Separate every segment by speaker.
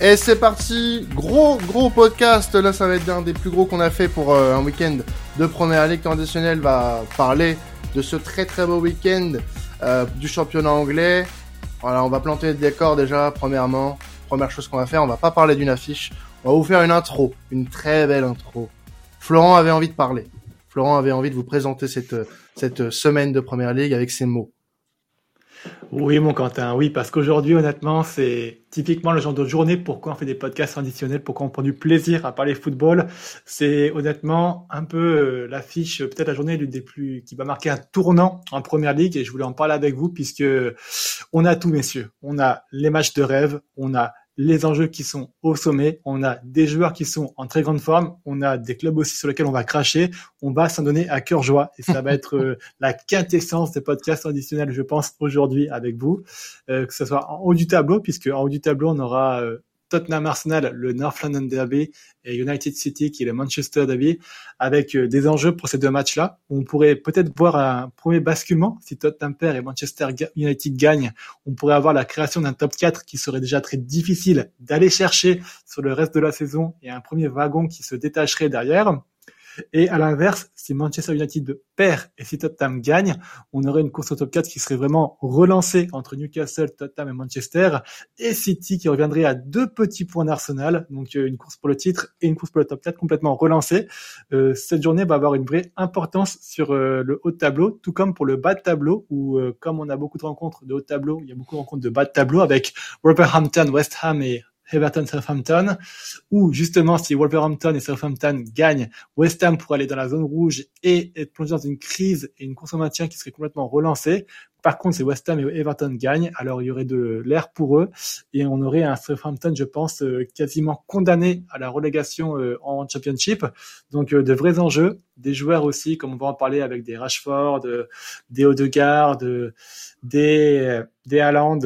Speaker 1: Et c'est parti, gros gros podcast, là ça va être un des plus gros qu'on a fait pour euh, un week-end de première ligue traditionnelle, va parler de ce très très beau week-end euh, du championnat anglais. Voilà, on va planter le décor déjà, premièrement. Première chose qu'on va faire, on va pas parler d'une affiche, on va vous faire une intro, une très belle intro. Florent avait envie de parler. Florent avait envie de vous présenter cette, cette semaine de première ligue avec ses mots.
Speaker 2: Oui, mon Quentin, oui, parce qu'aujourd'hui, honnêtement, c'est typiquement le genre de journée pourquoi on fait des podcasts traditionnels, pourquoi on prend du plaisir à parler football. C'est honnêtement un peu euh, l'affiche, peut-être la journée l'une des plus, qui va marquer un tournant en première ligue et je voulais en parler avec vous puisque on a tout, messieurs. On a les matchs de rêve, on a les enjeux qui sont au sommet, on a des joueurs qui sont en très grande forme, on a des clubs aussi sur lesquels on va cracher, on va s'en donner à cœur joie. Et ça va être euh, la quintessence des podcasts additionnels, je pense, aujourd'hui avec vous, euh, que ce soit en haut du tableau, puisque en haut du tableau, on aura euh, Tottenham Arsenal, le North London Derby, et United City, qui est le Manchester Derby, avec euh, des enjeux pour ces deux matchs-là. On pourrait peut-être voir un premier basculement. Si Tottenham perd et Manchester United gagne, on pourrait avoir la création d'un top 4 qui serait déjà très difficile d'aller chercher sur le reste de la saison et un premier wagon qui se détacherait derrière. Et à l'inverse, si Manchester United perd et si Tottenham gagne, on aurait une course au top 4 qui serait vraiment relancée entre Newcastle, Tottenham et Manchester, et City qui reviendrait à deux petits points d'Arsenal, donc euh, une course pour le titre et une course pour le top 4 complètement relancée. Euh, cette journée va avoir une vraie importance sur euh, le haut de tableau, tout comme pour le bas de tableau, où comme on a beaucoup de rencontres de haut de tableau, il y a beaucoup de rencontres de bas de tableau avec Wolverhampton, West Ham et Everton Southampton, ou justement si Wolverhampton et Southampton gagnent, West Ham pourrait aller dans la zone rouge et être plongé dans une crise et une course au maintien qui serait complètement relancée. Par contre, si West Ham et Everton gagnent, alors il y aurait de l'air pour eux et on aurait un Southampton, je pense, euh, quasiment condamné à la relégation euh, en Championship. Donc euh, de vrais enjeux, des joueurs aussi, comme on va en parler avec des Rashford, des Odegaard, des des Haaland,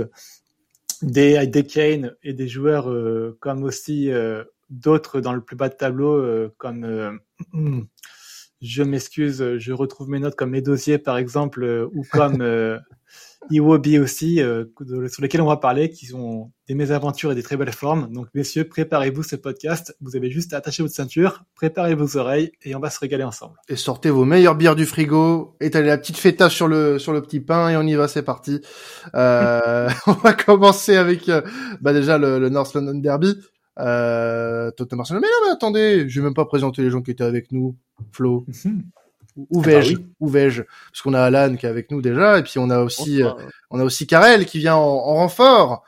Speaker 2: des, des et des joueurs euh, comme aussi euh, d'autres dans le plus bas de tableau euh, comme je m'excuse, je retrouve mes notes comme mes dossiers par exemple ou comme Iwobi aussi, euh, sur lesquels on va parler, qui ont des mésaventures et des très belles formes. Donc, messieurs, préparez-vous ce podcast. Vous avez juste à attacher votre ceinture, préparez vos oreilles et on va se régaler ensemble.
Speaker 1: Et sortez vos meilleures bières du frigo, étalez la petite feta sur le sur le petit pain et on y va, c'est parti. Euh, on va commencer avec euh, bah déjà le, le, North London Derby. Euh, Tottenham Arsenal. Mais non, mais attendez, je vais même pas présenter les gens qui étaient avec nous. Flo. Mhm. Ou ah bah vais-je Où vais-je? Parce qu'on a Alan qui est avec nous déjà, et puis on a aussi, euh, on a aussi Karel qui vient en, renfort.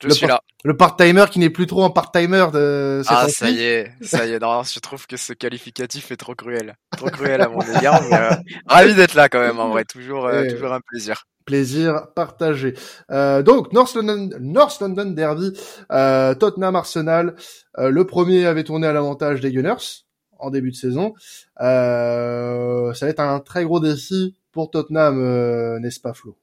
Speaker 3: Je le suis là.
Speaker 1: Le part-timer qui n'est plus trop un part-timer de
Speaker 3: cette Ah, ça y est, ça y est. Non, je trouve que ce qualificatif est trop cruel. Trop cruel à mon égard, mais euh, ravi d'être là quand même, en vrai. Toujours, euh, toujours un plaisir.
Speaker 1: Plaisir partagé. Euh, donc, North London, North London Derby, Tottenham Arsenal. le premier avait tourné à l'avantage des Gunners en début de saison. Euh, ça va être un très gros défi pour Tottenham, euh, n'est-ce pas Flo?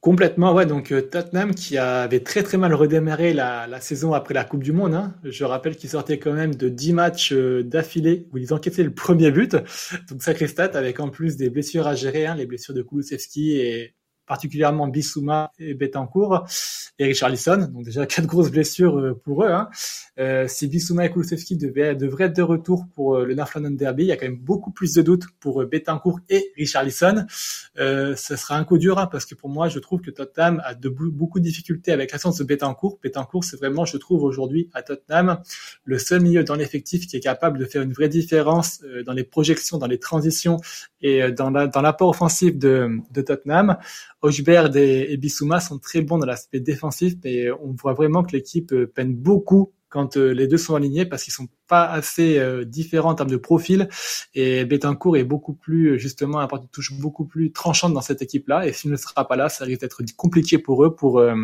Speaker 2: Complètement, ouais. Donc euh, Tottenham qui avait très très mal redémarré la, la saison après la Coupe du Monde. Hein. Je rappelle qu'ils sortaient quand même de 10 matchs d'affilée où ils encaissaient le premier but. Donc sacré stat avec en plus des blessures à gérer, hein, les blessures de Kulusevski et particulièrement Bissouma et Betancourt et Richarlison. Donc déjà quatre grosses blessures euh, pour eux. Hein. Euh, si Bissouma et Kulusevski devraient être de retour pour euh, le North London Derby, il y a quand même beaucoup plus de doutes pour euh, Betancourt et Richarlison. Euh, ce sera un coup dur hein, parce que pour moi, je trouve que Tottenham a de, beaucoup de difficultés avec l'absence de Betancourt. Betancourt, c'est vraiment, je trouve aujourd'hui à Tottenham, le seul milieu dans l'effectif qui est capable de faire une vraie différence dans les projections, dans les transitions et dans l'apport dans offensif de, de Tottenham. Ojberd et, Bissouma sont très bons dans l'aspect défensif, mais on voit vraiment que l'équipe euh, peine beaucoup quand euh, les deux sont alignés parce qu'ils sont pas assez euh, différent en termes de profil. Et Betancourt est beaucoup plus justement un de touche beaucoup plus tranchante dans cette équipe là et s'il ne sera pas là ça risque d'être compliqué pour eux pour euh,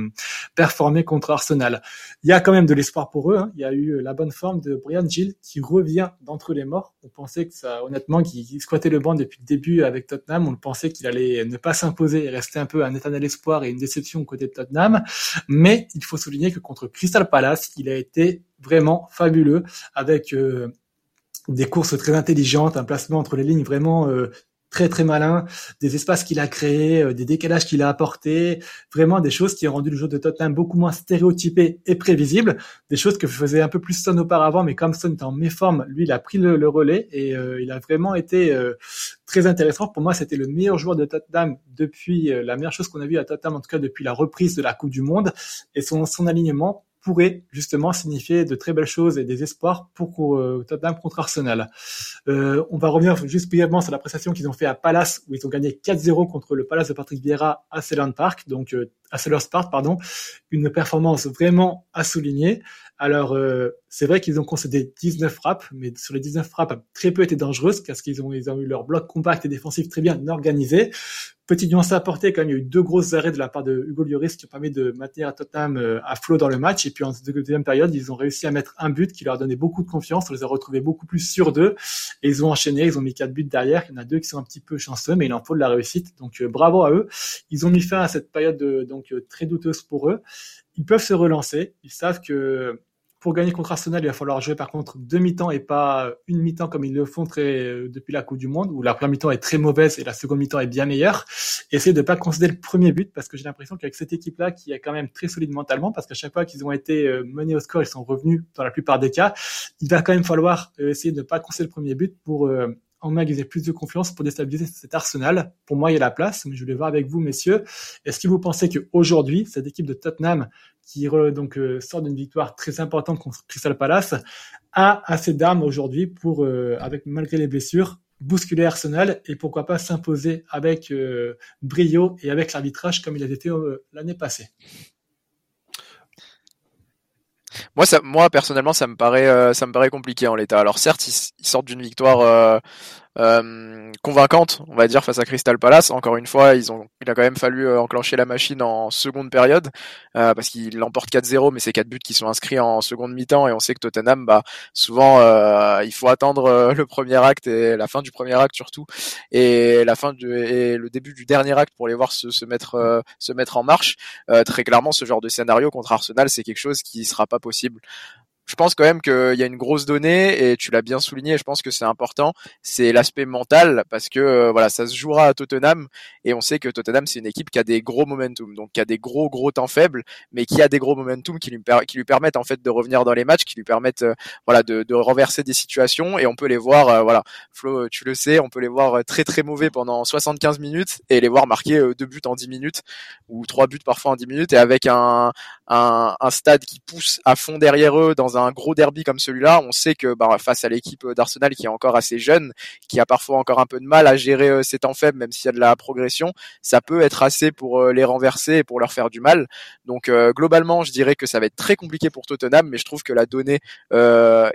Speaker 2: performer contre Arsenal. Il y a quand même de l'espoir pour eux hein. il y a eu la bonne forme de Brian Gill qui revient d'entre les morts. On pensait que ça honnêtement qu'il squattait le banc depuis le début avec Tottenham. On pensait qu'il allait ne pas s'imposer et rester un peu un éternel espoir et une déception côté de Tottenham. Mais il faut souligner que contre Crystal Palace il a été vraiment fabuleux avec euh, des courses très intelligentes, un placement entre les lignes vraiment euh, très très malin, des espaces qu'il a créés, euh, des décalages qu'il a apportés, vraiment des choses qui ont rendu le jeu de Tottenham beaucoup moins stéréotypé et prévisible, des choses que faisait un peu plus Son auparavant, mais comme Son était en méforme, lui il a pris le, relais et euh, il a vraiment été euh, très intéressant. Pour moi, c'était le meilleur joueur de Tottenham depuis la meilleure chose qu'on a vu à Tottenham, en tout cas depuis la reprise de la Coupe du Monde et son, son alignement pourrait justement signifier de très belles choses et des espoirs pour euh, Tottenham contre Arsenal. Euh, on va revenir juste brièvement sur la prestation qu'ils ont fait à Palace où ils ont gagné 4-0 contre le Palace de Patrick Vieira à Selhurst Park, donc euh, à Selhurst Park, pardon, une performance vraiment à souligner. Alors, euh, c'est vrai qu'ils ont concédé 19 frappes, mais sur les 19 frappes, très peu étaient dangereuses, parce qu'ils ont, ils ont eu leur bloc compact et défensif très bien organisé. Petit nuance à apporter, quand même, il y a eu deux grosses arrêts de la part de Hugo Lloris qui ont permis de maintenir Tottenham euh, à flot dans le match. Et puis en deuxième période, ils ont réussi à mettre un but qui leur a donné beaucoup de confiance. On les a retrouvés beaucoup plus sûrs d'eux. Et ils ont enchaîné, ils ont mis quatre buts derrière. Il y en a deux qui sont un petit peu chanceux, mais il en faut de la réussite. Donc euh, bravo à eux. Ils ont mis fin à cette période de, donc très douteuse pour eux. Ils peuvent se relancer. Ils savent que pour gagner contre Arsenal, il va falloir jouer par contre deux mi-temps et pas une mi-temps comme ils le font euh, depuis la Coupe du Monde, où la première mi-temps est très mauvaise et la seconde mi-temps est bien meilleure. Essayez de pas concéder le premier but parce que j'ai l'impression qu'avec cette équipe-là, qui est quand même très solide mentalement, parce qu'à chaque fois qu'ils ont été euh, menés au score, ils sont revenus dans la plupart des cas, il va quand même falloir euh, essayer de ne pas concéder le premier but pour emmagasiner plus de confiance pour déstabiliser cet Arsenal. Pour moi, il y a la place, mais je voulais voir avec vous, messieurs. Est-ce que vous pensez qu'aujourd'hui, cette équipe de Tottenham, qui donc euh, sort d'une victoire très importante contre Crystal Palace, a assez d'armes aujourd'hui pour, euh, avec malgré les blessures, bousculer Arsenal et pourquoi pas s'imposer avec euh, brio et avec l'arbitrage comme il a été l'année passée?
Speaker 3: Moi, moi personnellement, ça me paraît, euh, ça me paraît compliqué en l'état. Alors certes, ils, sortent d'une victoire euh, euh, convaincante, on va dire, face à Crystal Palace. Encore une fois, ils ont, il a quand même fallu euh, enclencher la machine en seconde période euh, parce qu'il l'emporte 4-0, mais c'est quatre buts qui sont inscrits en seconde mi-temps et on sait que Tottenham, bah souvent, euh, il faut attendre le premier acte et la fin du premier acte surtout et la fin du et le début du dernier acte pour les voir se, se mettre se mettre en marche. très clairement, ce genre de scénario contre Arsenal, c'est quelque chose qui sera pas possible je pense quand même qu'il y a une grosse donnée et tu l'as bien souligné. Je pense que c'est important. C'est l'aspect mental parce que euh, voilà, ça se jouera à Tottenham et on sait que Tottenham c'est une équipe qui a des gros momentum, donc qui a des gros gros temps faibles, mais qui a des gros momentum qui lui, permettent en fait de revenir dans les matchs, qui lui permettent euh, voilà de, renverser des situations et on peut les voir euh, voilà. Flo, tu le sais, on peut les voir très très mauvais pendant 75 minutes et les voir marquer deux buts en 10 minutes ou trois buts parfois en 10 minutes et avec un, un, un stade qui pousse à fond derrière eux dans un gros derby comme celui-là, on sait que bah, face à l'équipe d'Arsenal qui est encore assez jeune, qui a parfois encore un peu de mal à gérer euh, ses temps faibles, même s'il y a de la progression, ça peut être assez pour euh, les renverser et pour leur faire du mal. Donc euh, globalement, je dirais que ça va être très compliqué pour Tottenham, mais je trouve que la donnée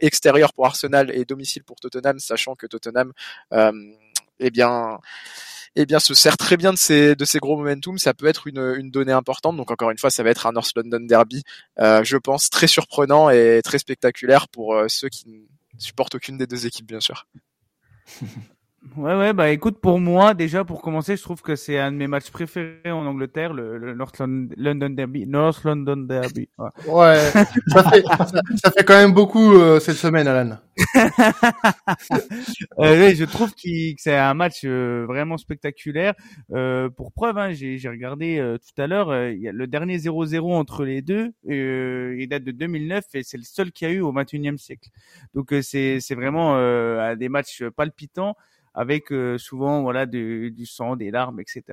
Speaker 3: extérieure pour Arsenal et domicile pour Tottenham, sachant que Tottenham, eh bien eh bien se sert très bien de ces de ces gros momentum. Ça peut être une, une donnée importante. Donc encore une fois, ça va être un North London Derby, euh, je pense très surprenant et très spectaculaire pour euh, ceux qui ne supportent aucune des deux équipes, bien sûr.
Speaker 4: Ouais, ouais, bah écoute, pour moi, déjà, pour commencer, je trouve que c'est un de mes matchs préférés en Angleterre, le, North London Derby. North London Derby.
Speaker 1: Ouais, ça, fait, ça, fait quand même beaucoup euh, cette semaine, Alan.
Speaker 4: euh, oui, je trouve que c'est un match euh, vraiment spectaculaire. Euh, pour preuve, hein, j'ai regardé euh, tout à l'heure, a le dernier 0-0 entre les deux, il date de 2009 et c'est le seul qu'il y a eu au 21e siècle. Donc c'est vraiment des matchs palpitants avec euh, souvent voilà du, du, sang, des larmes, etc.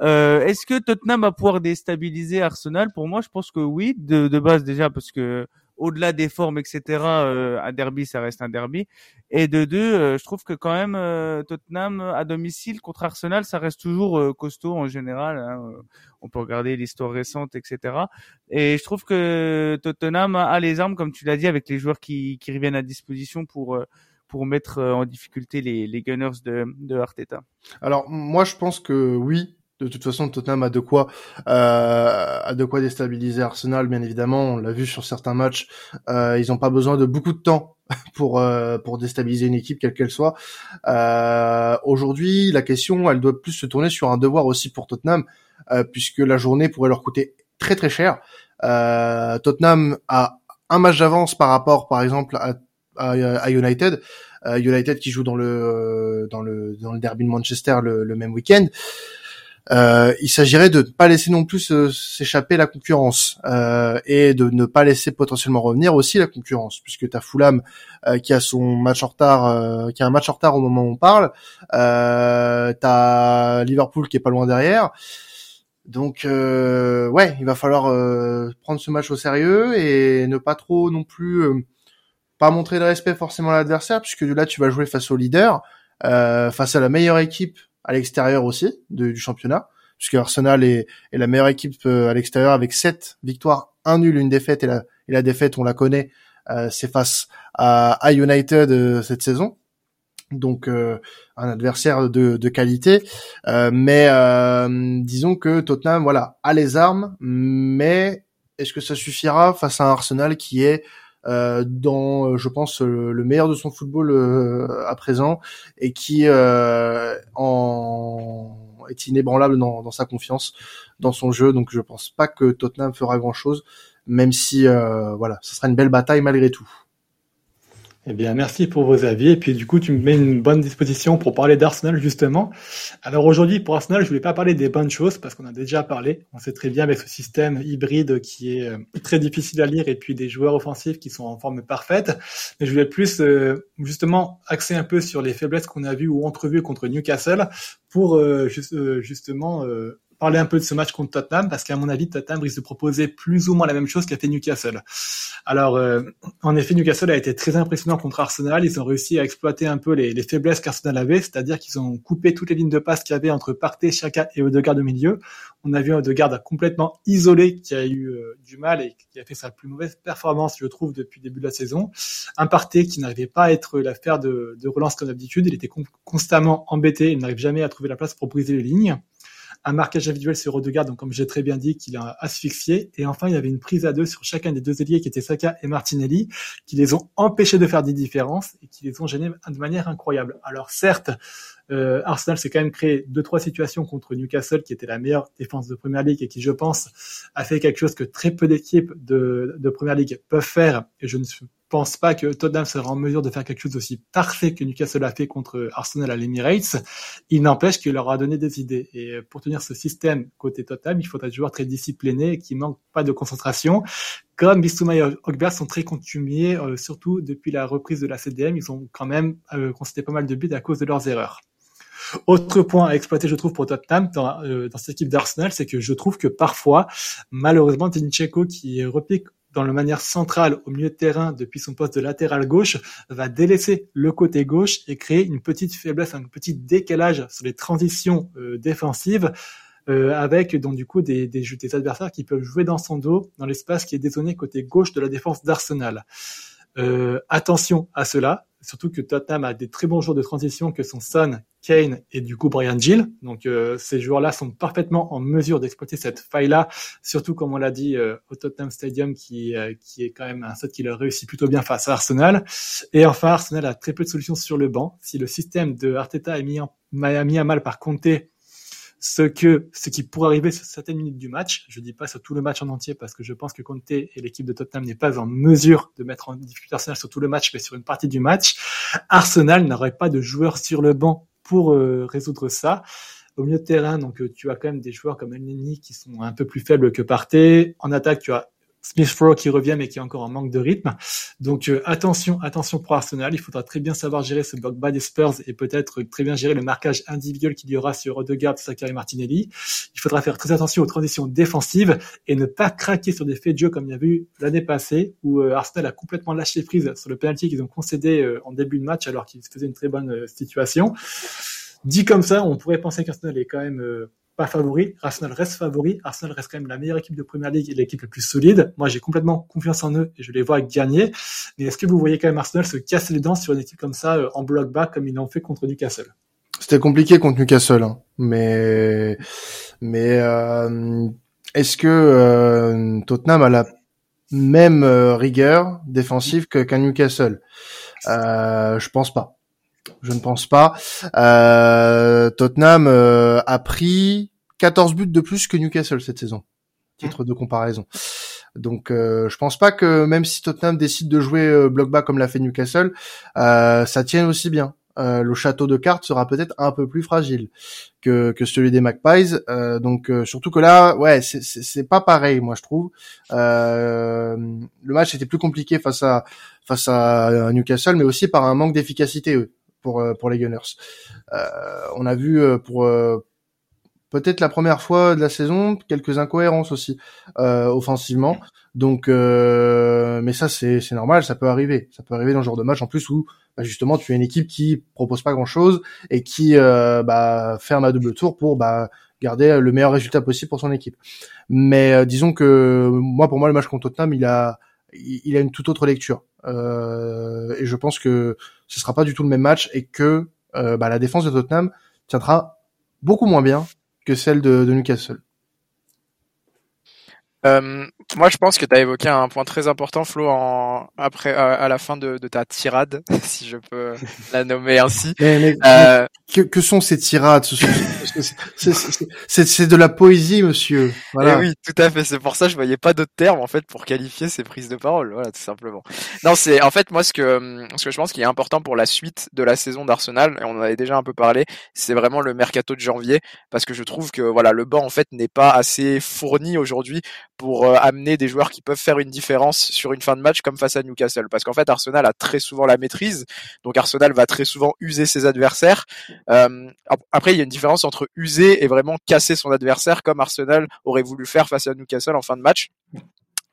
Speaker 4: Euh, Est-ce que Tottenham va pouvoir déstabiliser Arsenal? Pour moi, je pense que oui, de, de base déjà parce que au-delà des formes, etc. Euh, un derby, ça reste un derby. Et de deux, euh, je trouve que quand même euh, Tottenham à domicile contre Arsenal, ça reste toujours costaud en général. Hein. On peut regarder l'histoire récente, etc. Et je trouve que Tottenham a les armes, comme tu l'as dit, avec les joueurs qui, qui reviennent à disposition pour pour mettre euh, en difficulté les, les Gunners de, de Arteta
Speaker 1: Alors moi je pense que oui, de toute façon, Tottenham a de quoi euh, a de quoi déstabiliser Arsenal, bien évidemment. On l'a vu sur certains matchs. Euh, ils n'ont pas besoin de beaucoup de temps pour euh, pour déstabiliser une équipe, quelle qu'elle soit. Euh, Aujourd'hui, la question, elle doit plus se tourner sur un devoir aussi pour Tottenham, euh, puisque la journée pourrait leur coûter très très cher. Tottenham a un match d'avance par rapport, par exemple, à à, United. United qui joue dans le dans le dans le derby de Manchester le, le même week-end. Euh, il s'agirait de ne pas laisser non plus s'échapper la concurrence euh, et de ne pas laisser potentiellement revenir aussi la concurrence, puisque tu as Fulham euh, qui a son match en retard, euh, qui a un match en retard au moment où on parle, euh, as Liverpool qui est pas loin derrière. Donc ouais, il va falloir prendre ce match au sérieux et ne pas trop non plus pas montrer de respect forcément à l'adversaire, puisque là tu vas jouer face au leader, face à la meilleure équipe à l'extérieur aussi du championnat, puisque Arsenal est, la meilleure équipe euh, à l'extérieur avec 7 victoires, un nul, une défaite et la, défaite, on la connaît, euh, c'est face à, United euh, cette saison. Donc un adversaire de, de qualité, mais disons que Tottenham, voilà, a les armes, mais est-ce que ça suffira face à un Arsenal qui est euh, dans, je pense, le, meilleur de son football euh, à présent et qui euh, est inébranlable dans, dans, sa confiance, dans son jeu. Donc je pense pas que Tottenham fera grand chose, même si voilà, ce sera une belle bataille malgré tout.
Speaker 2: Eh bien, merci pour vos avis. Et puis, du coup, tu me mets une bonne disposition pour parler d'Arsenal, justement. Alors, aujourd'hui, pour Arsenal, je voulais pas parler des bonnes choses parce qu'on a déjà parlé. On sait très bien avec ce système hybride qui est euh, très difficile à lire et puis des joueurs offensifs qui sont en forme parfaite. Mais je voulais plus, euh, justement, axer un peu sur les faiblesses qu'on a vues ou entrevues contre Newcastle pour, euh, justement, parler un peu de ce match contre Tottenham parce qu'à mon avis, Tottenham risque de proposer plus ou moins la même chose qu'a fait Newcastle. Alors, euh, en effet, Newcastle a été très impressionnant contre Arsenal. Ils ont réussi à exploiter un peu les, les faiblesses qu'Arsenal avait, c'est-à-dire qu'ils ont coupé toutes les lignes de passe qu'il y avait entre Partey, Chaka et Odegaard au milieu. On a vu Odegaard complètement isolé qui a eu euh, du mal et qui a fait sa plus mauvaise performance, je trouve, depuis le début de la saison. Un Partey qui n'arrivait pas à être l'affaire de, de relance comme d'habitude. Il était constamment embêté. Il n'arrive jamais à trouver la place pour briser les lignes un marquage individuel sur Odegaard, donc comme j'ai très bien dit, qu'il a asphyxié. Et enfin, il y avait une prise à deux sur chacun des deux ailiers qui étaient Saka et Martinelli, qui les ont empêchés de faire des différences et qui les ont gênés de manière incroyable. Alors certes, euh, Arsenal s'est quand même créé deux trois situations contre Newcastle, qui était la meilleure défense de Première Ligue et qui, je pense, a fait quelque chose que très peu d'équipes de, de Première Ligue peuvent faire. Et je ne suis pense pas que Tottenham sera en mesure de faire quelque chose d'aussi parfait que Newcastle a fait contre Arsenal à l'Emirates. Il n'empêche qu'il leur a donné des idées. Et pour tenir ce système côté Tottenham, il faudra des joueurs très disciplinés et qui manquent pas de concentration. Comme Bissouma et Ogbert sont très contumiers, euh, surtout depuis la reprise de la CDM, ils ont quand même euh, pas mal de buts à cause de leurs erreurs. Autre point à exploiter, je trouve, pour Tottenham dans, euh, dans cette équipe d'Arsenal, c'est que je trouve que parfois, malheureusement, Tinichenko qui repique dans la manière centrale au milieu de terrain depuis son poste de latéral gauche, va délaisser le côté gauche et créer une petite faiblesse, un petit décalage sur les transitions euh, défensives. Euh, avec donc du coup des, des, des, adversaires qui peuvent jouer dans son dos dans l'espace qui est dézoné côté gauche de la défense d'Arsenal. Euh, attention à cela, surtout que Tottenham a des très bons joueurs de transition que sont Son, Kane et du coup Brian Gill. Donc euh, ces joueurs-là sont parfaitement en mesure d'exploiter cette faille-là, surtout comme on l'a dit euh, au Tottenham Stadium qui, euh, qui est quand même un set qui leur réussit plutôt bien face à Arsenal. Et enfin Arsenal a très peu de solutions sur le banc. Si le système de Arteta est mis, en, mis à mal par Conte ce que ce qui pourrait arriver sur certaines minutes du match. Je dis pas sur tout le match en entier parce que je pense que Conte et l'équipe de Tottenham n'est pas en mesure de mettre en difficulté Arsenal sur tout le match, mais sur une partie du match. Arsenal n'aurait pas de joueurs sur le banc pour euh, résoudre ça. Au milieu de terrain, donc euh, tu as quand même des joueurs comme Elneny qui sont un peu plus faibles que Partey. En attaque, tu as Smith Rowe qui revient mais qui est encore en manque de rythme. Donc euh, attention, attention pour Arsenal. Il faudra très bien savoir gérer ce bloc bas des Spurs et peut-être très bien gérer le marquage individuel qu'il y aura sur Odegaard, Saka et Martinelli. Il faudra faire très attention aux transitions défensives et ne pas craquer sur des faits de jeu comme il y a vu l'année passée où euh, Arsenal a complètement lâché prise sur le penalty qu'ils ont concédé euh, en début de match alors qu'ils faisaient une très bonne situation. Dit comme ça, on pourrait penser qu'Arsenal est quand même pas favori. Arsenal reste favori. Arsenal reste quand même la meilleure équipe de Première Ligue et l'équipe la plus solide. Moi, j'ai complètement confiance en eux et je les vois gagner. Mais est-ce que vous voyez quand même Arsenal se casser les dents sur une équipe comme ça euh, en bloc bas comme ils l'ont fait contre Newcastle?
Speaker 1: C'était compliqué contre Newcastle, hein. mais mais euh, est-ce que euh, Tottenham a la même rigueur défensive qu'un Newcastle? Je pense pas. Je ne pense pas. Euh, Tottenham euh, a pris 14 buts de plus que Newcastle cette saison. Titre de comparaison. Donc je pense pas que même si Tottenham décide de jouer bloc bas comme l'a fait Newcastle, ça tienne aussi bien. le château de cartes sera peut-être un peu plus fragile que, que celui des Magpies. donc surtout que là, ouais, c'est pas pareil, moi je trouve. le match était plus compliqué face à face à Newcastle, mais aussi par un manque d'efficacité pour pour les Gunners. on a vu pour peut-être la première fois de la saison, quelques incohérences aussi euh, offensivement. Donc, euh, mais ça c'est c'est normal, ça peut arriver, ça peut arriver dans ce genre de match en plus où bah, justement tu as une équipe qui propose pas grand chose et qui euh, bah, ferme à double tour pour bah, garder le meilleur résultat possible pour son équipe. Mais euh, disons que moi pour moi le match contre Tottenham il a il a une toute autre lecture euh, et je pense que ce sera pas du tout le même match et que euh, bah, la défense de Tottenham tiendra beaucoup moins bien que celle de Newcastle.
Speaker 3: Euh, moi, je pense que tu as évoqué un point très important, Flo, en, après, à la fin de, de ta tirade, si je peux la nommer ainsi.
Speaker 1: Mais, euh... que, que, sont ces tirades? C'est de la poésie, monsieur.
Speaker 3: Voilà. Eh oui, tout à fait. C'est pour ça que je voyais pas d'autres termes en fait pour qualifier ces prises de parole. Voilà, tout simplement. Non, c'est en fait moi ce que ce que je pense qui est important pour la suite de la saison d'Arsenal, et on en avait déjà un peu parlé, c'est vraiment le mercato de janvier, parce que je trouve que voilà le banc en fait n'est pas assez fourni aujourd'hui pour euh, amener des joueurs qui peuvent faire une différence sur une fin de match comme face à Newcastle. Parce qu'en fait, Arsenal a très souvent la maîtrise, donc Arsenal va très souvent user ses adversaires. Euh, après, il y a une différence entre user et vraiment casser son adversaire, comme Arsenal aurait voulu faire face à Newcastle en fin de match.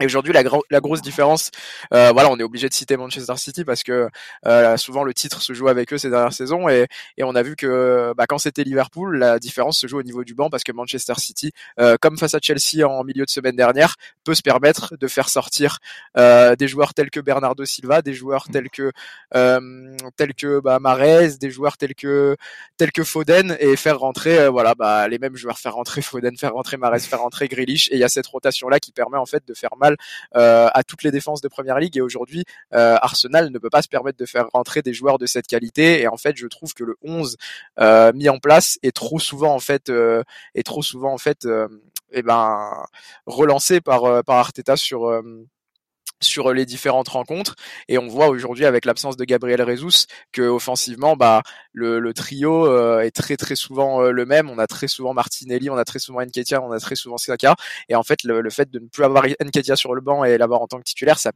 Speaker 3: Et aujourd'hui, la, la, grosse différence, euh, voilà, on est obligé de citer Manchester City parce que euh, souvent le titre se joue avec eux ces dernières saisons et, et on a vu que bah, quand c'était Liverpool, la différence se joue au niveau du banc parce que Manchester City, euh, comme face à Chelsea en milieu de semaine dernière, peut se permettre de faire sortir euh, des joueurs tels que Bernardo Silva, des joueurs tels que euh, tels que bah, Mahrez, des joueurs tels que tels que Foden et faire rentrer, euh, voilà, bah, les mêmes joueurs, faire rentrer Foden, faire rentrer Mahrez, faire rentrer Grealish et il y a cette rotation là qui permet en fait de faire mal euh, à toutes les défenses de première ligue. Et aujourd'hui euh, Arsenal ne peut pas se permettre de faire rentrer des joueurs de cette qualité. Et en fait je trouve que le 11 euh, mis en place est trop souvent en fait est trop souvent en fait eh ben relancé par par Arteta sur sur les différentes rencontres. Et on voit aujourd'hui avec l'absence de Gabriel Rezus que offensivement bah le, trio euh, est très très souvent euh, le même. On a très souvent Martinelli on a très souvent Nketiah on a très souvent Saka. Et en fait le, le fait de ne plus avoir Nketiah sur le banc et l'avoir en tant que titulaire ça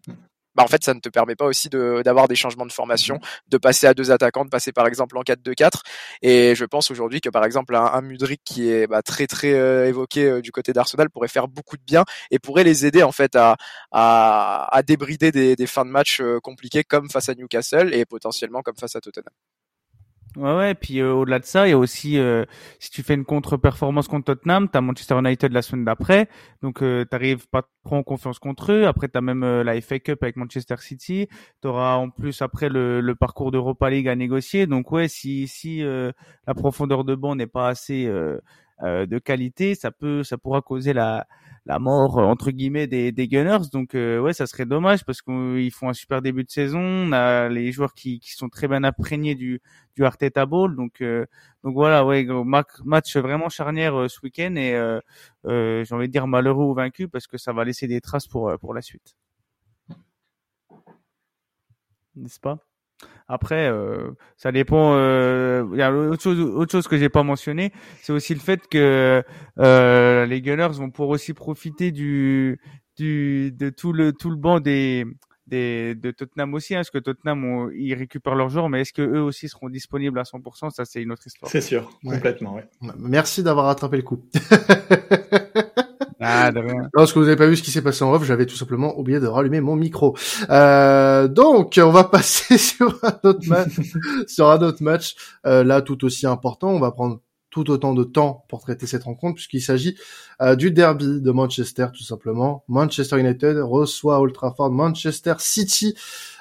Speaker 3: bah en fait ça ne te permet pas aussi d'avoir des changements de formation, de passer à deux attaquants, de passer par exemple en 4-2-4. Et je pense aujourd'hui que par exemple un, un qui est bah, très très euh, évoqué euh, du côté d'Arsenal pourrait faire beaucoup de bien et pourrait les aider en fait à, à, à débrider des, des fins de match euh, compliquées comme face à Newcastle et potentiellement comme face à Tottenham.
Speaker 4: Ouais, ouais. Puis euh, au-delà de ça, il y a aussi euh, si tu fais une contre-performance contre Tottenham, t'as Manchester United la semaine d'après, donc euh, t'arrives pas trop en confiance contre eux. Après, t'as même euh, la FA Cup avec Manchester City. T'auras en plus après le, le parcours d'Europa League à négocier. Donc ouais, si si la profondeur de banc n'est pas assez de qualité, ça peut ça pourra causer la la mort entre guillemets des, des Gunners. Donc euh, ouais, ça serait dommage parce qu'ils font un super début de saison. On a les joueurs qui, qui sont très bien imprégnés du du Arteta Ball. Donc euh, donc voilà, ouais, match vraiment charnière euh, ce week-end et j'ai envie de dire malheureux ou vaincu parce que ça va laisser des traces pour pour la suite. N'est-ce pas? Après, euh, ça dépend. Euh, il y a autre chose, autre chose que j'ai pas mentionné, c'est aussi le fait que euh, les Gunners vont pouvoir aussi profiter du, du de tout le tout le banc des des, de Tottenham aussi, hein, parce que Tottenham, ils récupèrent leurs joueurs, mais est-ce que eux aussi seront disponibles à 100% Ça, c'est une autre histoire.
Speaker 2: C'est sûr, complètement. Ouais.
Speaker 1: Merci d'avoir rattrapé le coup.
Speaker 4: Ah, de rien.
Speaker 1: Non, parce que vous n'avez pas vu ce qui s'est passé en off, j'avais tout simplement oublié de rallumer mon micro. Euh, donc, on va passer sur un autre match, sur un autre match, euh, là tout aussi important. On va prendre tout autant de temps pour traiter cette rencontre puisqu'il s'agit euh, du derby de Manchester tout simplement. Manchester United reçoit Old Trafford Manchester City.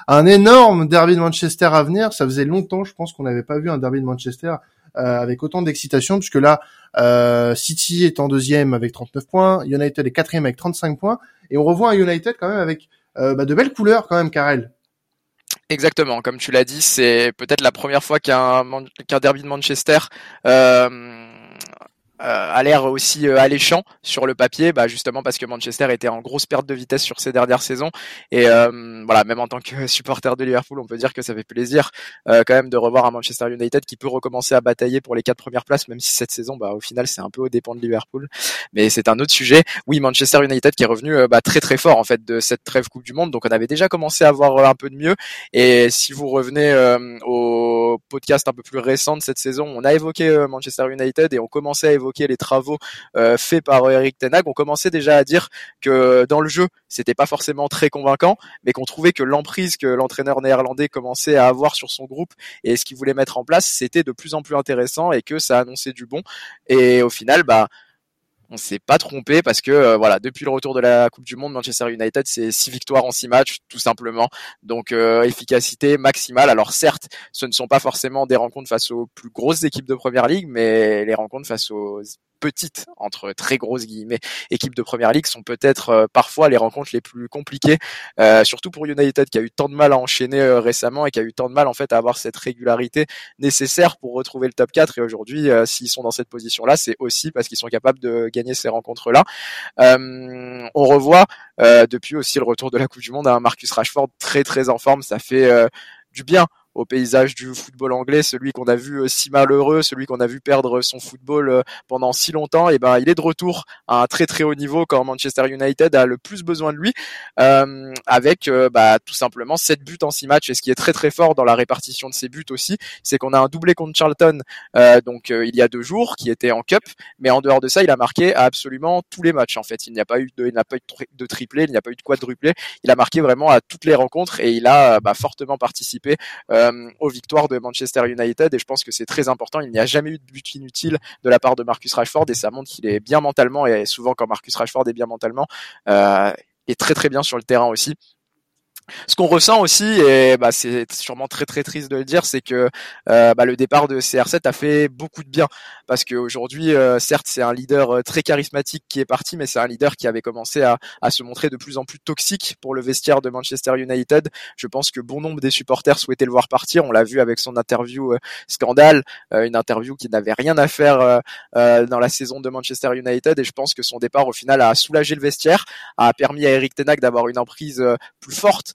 Speaker 1: Un énorme derby de Manchester à venir. Ça faisait longtemps, je pense qu'on n'avait pas vu un derby de Manchester avec autant d'excitation, puisque là, euh, City est en deuxième avec 39 points, United est quatrième avec 35 points, et on revoit un United quand même avec euh, bah, de belles couleurs quand même, Karel.
Speaker 3: Exactement, comme tu l'as dit, c'est peut-être la première fois qu'un qu'un derby de Manchester euh, a l'air aussi alléchant sur le papier, bah justement parce que Manchester était en grosse perte de vitesse sur ces dernières saisons. Et voilà, même en tant que supporter de Liverpool, on peut dire que ça fait plaisir quand même de revoir un Manchester United qui peut recommencer à batailler pour les quatre premières places, même si cette saison, bah au final, c'est un peu au dépens de Liverpool. Mais c'est un autre sujet. Oui, Manchester United qui est revenu bah, très très fort en fait de cette trêve Coupe du Monde. Donc on avait déjà commencé à voir un peu de mieux. Et si vous revenez au podcast un peu plus récent de cette saison, on a évoqué Manchester United et on commençait à évoquer les travaux euh, faits par Eric Ten Hag. On commençait déjà à dire que dans le jeu, c'était pas forcément très convaincant, mais qu'on trouvait que l'emprise que l'entraîneur néerlandais commençait à avoir sur son groupe et ce qu'il voulait mettre en place, c'était de plus en plus intéressant et que ça annonçait du bon. Et au final, bah on s'est pas trompé parce que euh, voilà depuis le retour de la Coupe du Monde Manchester United c'est six victoires en six matchs tout simplement. Donc euh, efficacité maximale. Alors certes ce ne sont pas forcément des rencontres face aux plus grosses équipes de première ligue mais les rencontres face aux petites, entre très grosses guillemets, équipes de première ligue sont peut-être euh, parfois les rencontres les plus compliquées, euh, surtout pour United qui a eu tant de mal à enchaîner euh, récemment et qui a eu tant de mal en fait à avoir cette régularité nécessaire pour retrouver le top 4 et aujourd'hui s'ils sont dans cette position là c'est aussi parce qu'ils sont capables de gagner ces rencontres là on revoit depuis aussi le retour de la Coupe du Monde à Marcus Rashford très très en forme. Ça fait du bien au paysage du football anglais, celui qu'on a vu euh, si malheureux, celui qu'on a vu perdre son football euh, pendant si longtemps, et ben il est de retour à un très très haut niveau quand Manchester United a le plus besoin de lui, euh, avec bah, tout simplement 7 buts en 6 matchs. Et ce qui est très très fort dans la répartition de ces buts aussi, c'est qu'on a un doublé contre Charlton, donc il y a deux jours, qui était en cup, mais en dehors de ça, il a marqué à absolument tous les matchs. En fait, il n'y a pas eu de, il n'a pas eu de triplé, il n'y a pas eu de quadruplé. Il a marqué vraiment à toutes les rencontres et il a bah, fortement participé. Euh, aux victoires de Manchester United et je pense que c'est très important. Il n'y a jamais eu de but inutile de la part de Marcus Rashford et ça montre qu'il est bien mentalement et souvent quand Marcus Rashford est bien mentalement, euh, est très très bien sur le terrain aussi. Ce qu'on ressent aussi, et bah, c'est sûrement très très triste de le dire, c'est que euh, bah, le départ de CR7 a fait beaucoup de bien parce qu'aujourd'hui, euh, certes, c'est un leader euh, très charismatique qui est parti, mais c'est un leader qui avait commencé à, à, se montrer de plus en plus toxique pour le vestiaire de Manchester United. Je pense que bon nombre des supporters souhaitaient le voir partir. On l'a vu avec son interview scandale, une interview qui n'avait rien à faire dans la saison de Manchester United, et je pense que son départ au final a soulagé le vestiaire, a permis à Eric Tenac d'avoir une emprise plus forte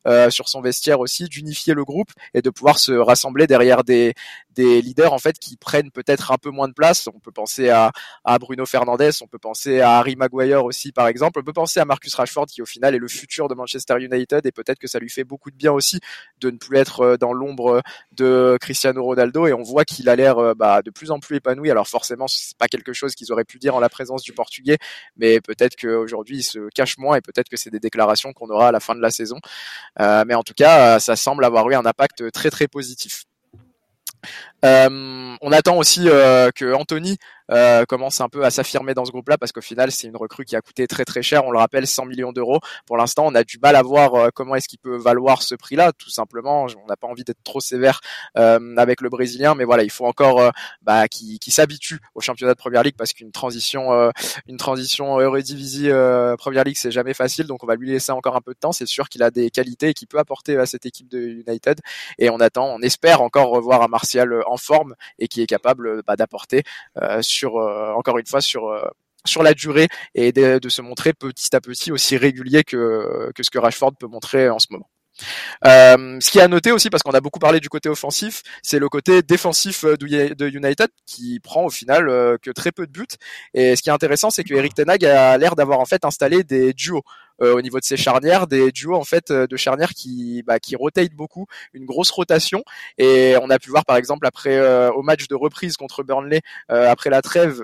Speaker 3: sur son vestiaire aussi, d'unifier le groupe et de pouvoir se rassembler derrière des, des leaders en fait qui prennent peut-être un peu moins de place. On peut penser à, à Bruno Fernandes, on peut penser à Harry Maguire aussi par exemple, on peut penser à Marcus Rashford qui au final est le futur de Manchester United et peut-être que ça lui fait beaucoup de bien aussi de ne plus être euh, dans l'ombre de Cristiano Ronaldo et on voit qu'il a l'air euh, bah, de plus en plus épanoui. Alors forcément c'est pas quelque chose qu'ils auraient pu dire en la présence du Portugais, mais peut-être qu'aujourd'hui il se cache moins et peut-être que c'est des déclarations qu'on aura à la fin de la saison. Euh, mais en tout cas, ça semble avoir eu un impact très très positif. Euh, on attend aussi euh, que Anthony euh, commence un peu à s'affirmer dans ce groupe-là parce qu'au final c'est une recrue qui a coûté très très cher. On le rappelle 100 millions d'euros. Pour l'instant, on a du mal à voir euh, comment est-ce qu'il peut valoir ce prix-là. Tout simplement, on n'a pas envie d'être trop sévère euh, avec le Brésilien, mais voilà, il faut encore bah, qui, s'habitue au championnat de Première Ligue parce qu'une transition, une transition Eredivisie Première Ligue, c'est jamais facile. Donc on va lui laisser encore un peu de temps. C'est sûr qu'il a des qualités et qu'il peut apporter à cette équipe de United. Et on attend, on espère encore revoir un Martial en forme et qui est capable bah, d'apporter sur euh, encore une fois sur euh, sur la durée et de, se montrer petit à petit aussi régulier que ce que Rashford peut montrer en ce moment. Euh, ce qui est à noter aussi, parce qu'on a beaucoup parlé du côté offensif, c'est le côté défensif de United qui prend au final que très peu de buts. Et ce qui est intéressant, c'est que Eric Tenag a l'air d'avoir en fait installé des duos. au niveau de ses charnières, des duos en fait de charnières qui bah, rotate beaucoup, une grosse rotation. Et on a pu voir par exemple après au match de reprise contre Burnley après la trêve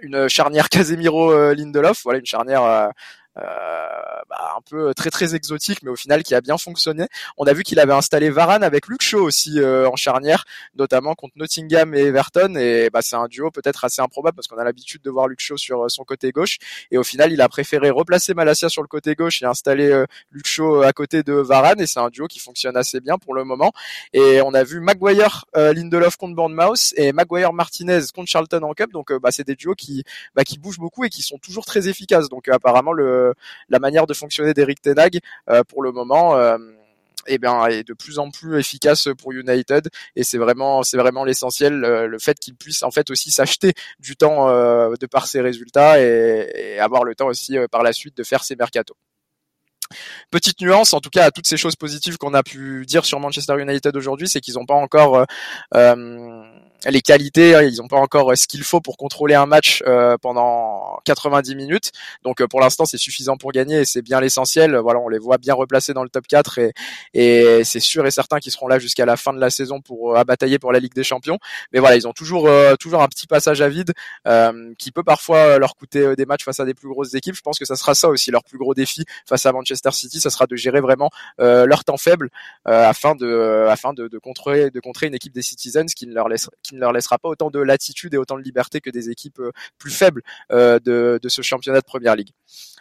Speaker 3: une charnière Casemiro Lindelof, voilà une charnière euh, bah, un peu très très exotique, mais au final qui a bien fonctionné. On a vu qu'il avait installé Varane avec Luke Shaw aussi euh, en charnière, notamment contre Nottingham et Everton. Et bah, c'est un duo peut-être assez improbable parce qu'on a l'habitude de voir Luke Shaw sur euh, son côté gauche. Et au final, il a préféré replacer Malasia sur le côté gauche et installer Luke Shaw à côté de Varane. Et c'est un duo qui fonctionne assez bien pour le moment. Et on a vu Maguire Lindelof contre Bournemouth et Maguire Martinez contre Charlton en Cup. Donc bah, c'est des duos qui bah, qui bougent beaucoup et qui sont toujours très efficaces. Donc apparemment le la manière de fonctionner d'Eric Tenag euh, pour le moment euh, et bien est de plus en plus efficace pour United et c'est vraiment c'est vraiment l'essentiel le fait qu'il puisse en fait aussi s'acheter du temps de par ses résultats et, avoir le temps aussi par la suite de faire ses mercatos. Petite nuance, en tout cas, à toutes ces choses positives qu'on a pu dire sur Manchester United aujourd'hui, c'est qu'ils n'ont pas encore euh, euh, les qualités, hein, ils n'ont pas encore euh, ce qu'il faut pour contrôler un match euh, pendant 90 minutes. Donc euh, pour l'instant, c'est suffisant pour gagner et c'est bien l'essentiel. Voilà, on les voit bien replacés dans le top 4 et, et c'est sûr et certain qu'ils seront là jusqu'à la fin de la saison pour à batailler pour la Ligue des Champions. Mais voilà, ils ont toujours toujours un petit passage à vide qui peut parfois leur coûter des matchs face à des plus grosses équipes. Je pense que ça sera ça aussi leur plus gros défi face à Manchester City, ça sera de gérer vraiment leur temps faible afin de afin de, de contrer de contrer une équipe des Citizens qui ne leur laisse ne leur laissera pas autant de latitude et autant de liberté que des équipes euh, plus faibles euh, de, ce championnat de Première Ligue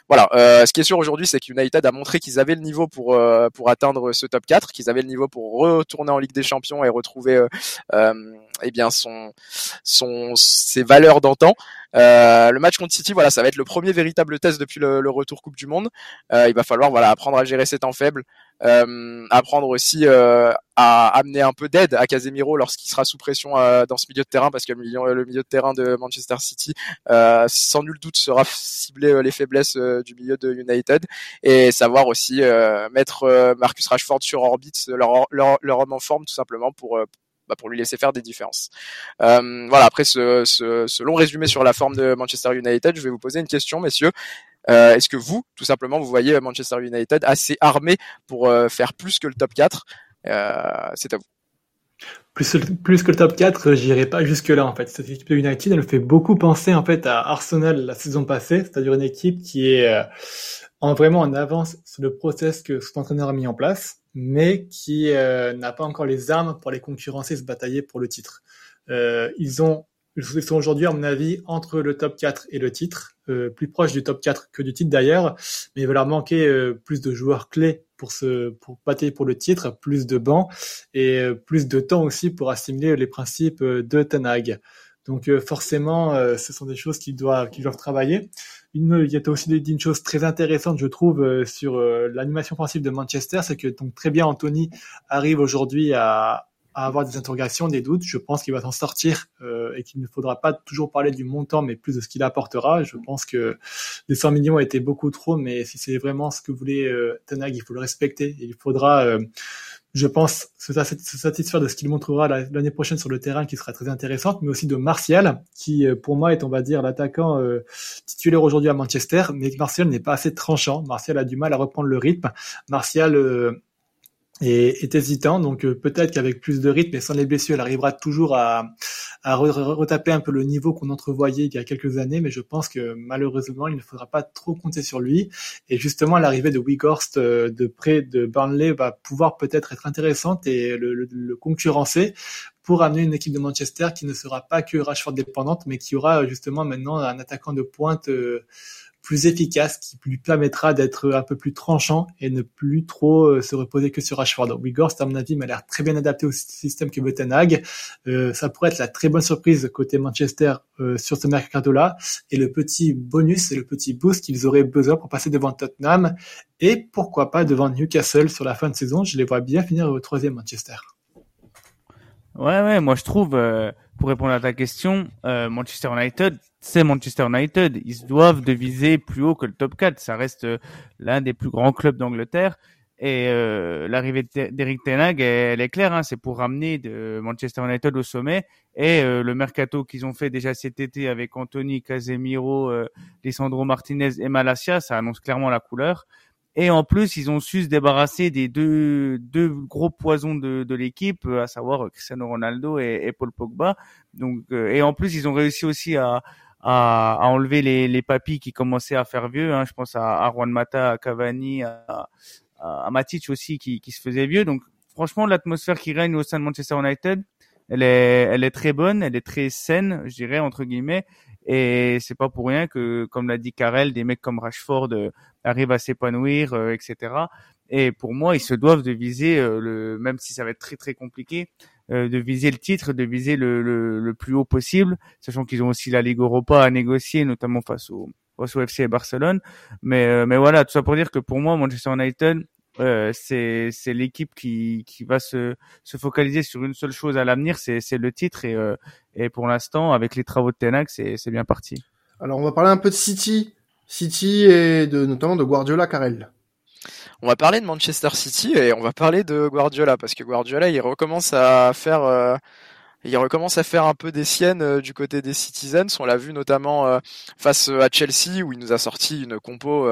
Speaker 3: voilà, euh, ce qui est sûr aujourd'hui, c'est qu'United a montré qu'ils avaient le niveau pour pour atteindre ce top 4, qu'ils avaient le niveau pour retourner en Ligue des Champions et retrouver eh bien son son ses valeurs d'antan. Le match contre City, voilà, ça va être le premier véritable test depuis le, retour Coupe du Monde. Il va falloir voilà apprendre à gérer ses temps faibles, euh, apprendre aussi euh, à amener un peu d'aide à Casemiro lorsqu'il sera sous pression euh, dans ce milieu de terrain parce que le milieu, le milieu de terrain de Manchester City euh, sans nul doute sera ciblé les faiblesses du milieu de United et savoir aussi mettre Marcus Rashford sur orbite leur, leur, leur homme en forme tout simplement pour bah, pour lui laisser faire des différences. Euh, voilà, après ce, ce, ce, long résumé sur la forme de Manchester United, je vais vous poser une question, messieurs. Euh, Est-ce que vous, tout simplement, vous voyez Manchester United assez armé pour euh, faire plus que le top 4 euh, C'est à vous.
Speaker 2: Plus, plus que le top 4, j'irai pas jusque là en fait. Cette équipe de United, elle me fait beaucoup penser en fait à Arsenal la saison passée, c'est-à-dire une équipe qui est euh, en vraiment en avance sur le process que son entraîneur a mis en place mais qui euh, n'a pas encore les armes pour les concurrencer et se batailler pour le titre. Euh, ils ont ils sont aujourd'hui, à mon avis, entre le top 4 et le titre, euh, plus proche du top 4 que du titre d'ailleurs, mais il va leur manquer euh, plus de joueurs clés pour se pour batailler pour le titre, plus de bancs et euh, plus de temps aussi pour assimiler les principes de Tanag. Donc forcément, ce sont des choses qui doivent qui doivent travailler. Il y a aussi une chose très intéressante, je trouve, euh, sur euh, l'animation offensive de Manchester, c'est que donc très bien Anthony arrive aujourd'hui à, à, avoir des interrogations, des doutes. Je pense qu'il va s'en sortir euh, et qu'il ne faudra pas toujours parler du montant, mais plus de ce qu'il apportera. Je pense que les 100 millions a été beaucoup trop, mais si c'est vraiment ce que voulait euh, Tenag, il faut le respecter. il faudra euh, je pense, se satisfaire de ce qu'il montrera l'année prochaine sur le terrain qui sera très intéressante, mais aussi de Martial, qui euh, pour moi est, on va dire, l'attaquant euh, titulaire aujourd'hui à Manchester, mais Martial n'est pas assez tranchant. Martial a du mal à reprendre le rythme. Martial euh, est, hésitant, donc peut-être qu'avec plus de rythme et sans les blessures, elle arrivera toujours à, à retaper un peu le niveau qu'on entrevoyait il y a quelques années, mais je pense que malheureusement, il ne faudra pas trop compter sur lui. Et justement, l'arrivée de Weghorst euh, de près de Burnley va pouvoir peut-être être intéressante et le, le, le concurrencer pour amener une équipe de Manchester qui ne sera pas que Rashford dépendante, mais qui aura justement maintenant un attaquant de pointe euh, plus efficace qui lui permettra d'être un peu plus tranchant et ne plus trop euh, se reposer que sur Rashford. Wigorst, à mon avis, m'a l'air très bien adapté au système que veut Euh, ça pourrait être la très bonne surprise côté Manchester euh, sur ce mercato-là et le petit bonus et le petit boost qu'ils auraient besoin pour passer devant Tottenham et pourquoi pas devant Newcastle sur la fin de saison. Je les vois bien finir au troisième Manchester.
Speaker 4: Ouais, ouais, moi je trouve, euh, pour répondre à ta question, euh, Manchester United, c'est Manchester United. Ils doivent de viser plus haut que le top 4. Ça reste euh, l'un des plus grands clubs d'Angleterre. Et euh, l'arrivée d'Eric Tenag, elle, est claire, hein, c'est pour ramener de Manchester United au sommet. Et euh, le mercato qu'ils ont fait déjà cet été avec Anthony, Casemiro, euh, Martinez et Malasia, ça annonce clairement la couleur. Et en plus, ils ont su se débarrasser des deux, deux gros poisons de, de l'équipe, à savoir Cristiano Ronaldo et, et Paul Pogba. Donc, et en plus, ils ont réussi aussi à, à, à enlever les, les papis qui commençaient à faire vieux. Hein. Je pense à, à Juan Mata, à Cavani, à, à Matic aussi qui, qui se faisait vieux. Donc franchement, l'atmosphère qui règne au sein de Manchester United, elle est, elle est très bonne, elle est très saine, je dirais entre guillemets. Et c'est pas pour rien que, comme l'a dit Karel, des mecs comme Rashford euh, arrivent à s'épanouir, euh, etc. Et pour moi, ils se doivent de viser euh, le, même si ça va être très très compliqué, de viser le titre, de viser le, le, le plus haut possible, sachant qu'ils ont aussi la Ligue Europa à négocier, notamment face au, face au FC et Barcelone. Mais, euh, mais voilà, tout ça pour dire que pour moi, Manchester United, euh, c'est c'est l'équipe qui qui va se se focaliser sur une seule chose à l'avenir, c'est c'est le titre et euh, et pour l'instant avec les travaux de Tenac, c'est c'est bien parti.
Speaker 1: Alors on va parler un peu de City, City et de notamment de Guardiola Carrel.
Speaker 3: On va parler de Manchester City et on va parler de Guardiola parce que Guardiola il recommence à faire euh, il recommence à faire un peu des siennes du côté des Citizens. On l'a vu notamment face à Chelsea où il nous a sorti une compo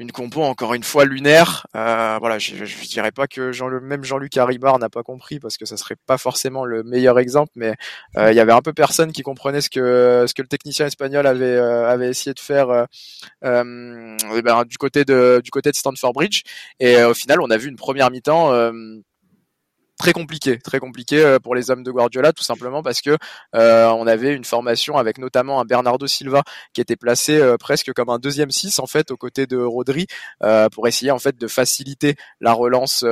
Speaker 3: une compo encore une fois lunaire. Euh, voilà, je, je, dirais pas que Jean, même Jean-Luc Haribar n'a pas compris parce que ça serait pas forcément le meilleur exemple, mais euh, il y avait un peu personne qui comprenait ce que ce que le technicien espagnol avait euh, avait essayé de faire euh, euh, ben, du côté de du côté de Stanford Bridge. Et au final, on a vu une première mi-temps très compliqué, très compliqué euh, pour les hommes de Guardiola, tout simplement parce que euh, on avait une formation avec notamment un Bernardo Silva qui était placé euh, presque comme un deuxième 6 en fait aux côtés de Rodri pour essayer en fait de faciliter la relance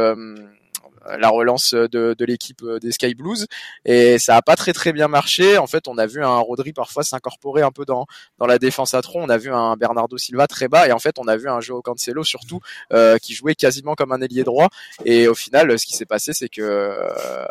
Speaker 3: la relance de, de l'équipe euh, des Sky Blues et ça a pas très très bien marché. En fait, on a vu un Rodri parfois s'incorporer un peu dans dans la défense à tronc. On a vu un Bernardo Silva très bas et en fait, on a vu un Joao Cancelo surtout euh, qui jouait quasiment comme un ailier droit. Et au final, ce qui s'est passé, c'est que euh,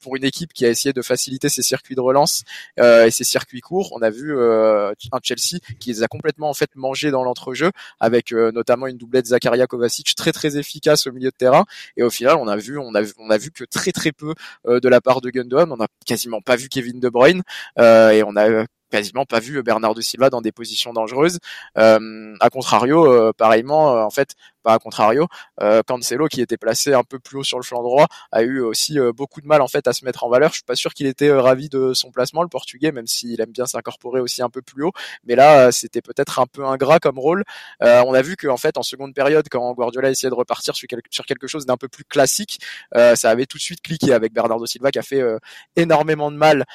Speaker 3: pour une équipe qui a essayé de faciliter ses circuits de relance euh, et ses circuits courts, on a vu euh, un Chelsea qui les a complètement en fait mangés dans l'entrejeu avec notamment une doublette Zakaria Kovacic très très efficace au milieu de terrain. Et au final, on a vu on a on a vu que très très peu euh, de la part de Gundogan. On a quasiment pas vu Kevin De Bruyne euh, et on a quasiment pas vu Bernardo Silva dans des positions dangereuses. Euh, à contrario, euh, pareillement, euh, en fait, pas à contrario, euh, Cancelo qui était placé un peu plus haut sur le flanc droit a eu aussi beaucoup de mal en fait à se mettre en valeur. Je suis pas sûr qu'il était ravi de son placement, le Portugais, même s'il aime bien s'incorporer aussi un peu plus haut. Mais là, c'était peut-être un peu ingrat comme rôle. on a vu qu'en fait, en seconde période, quand Guardiola essayait de repartir sur, sur quelque chose d'un peu plus classique, ça avait tout de suite cliqué avec Bernardo Silva qui a fait énormément de mal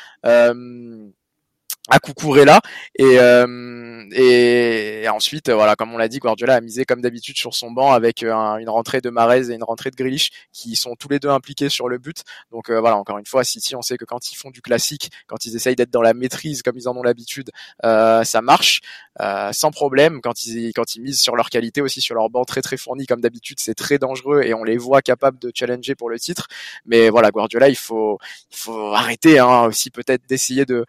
Speaker 3: à Cucurella. Et, euh, et, ensuite voilà comme on l'a dit Guardiola a misé comme d'habitude sur son banc avec euh, une rentrée de Marez et une rentrée de Grealish qui sont tous les deux impliqués sur le but. Donc euh, voilà encore une fois City on sait que quand ils font du classique quand ils essayent d'être dans la maîtrise comme ils en ont l'habitude ça marche sans problème. Quand ils quand ils misent sur leur qualité aussi sur leur banc très très fourni comme d'habitude c'est très dangereux et on les voit capables de challenger pour le titre. Mais voilà Guardiola il faut il faut arrêter hein, aussi peut-être d'essayer de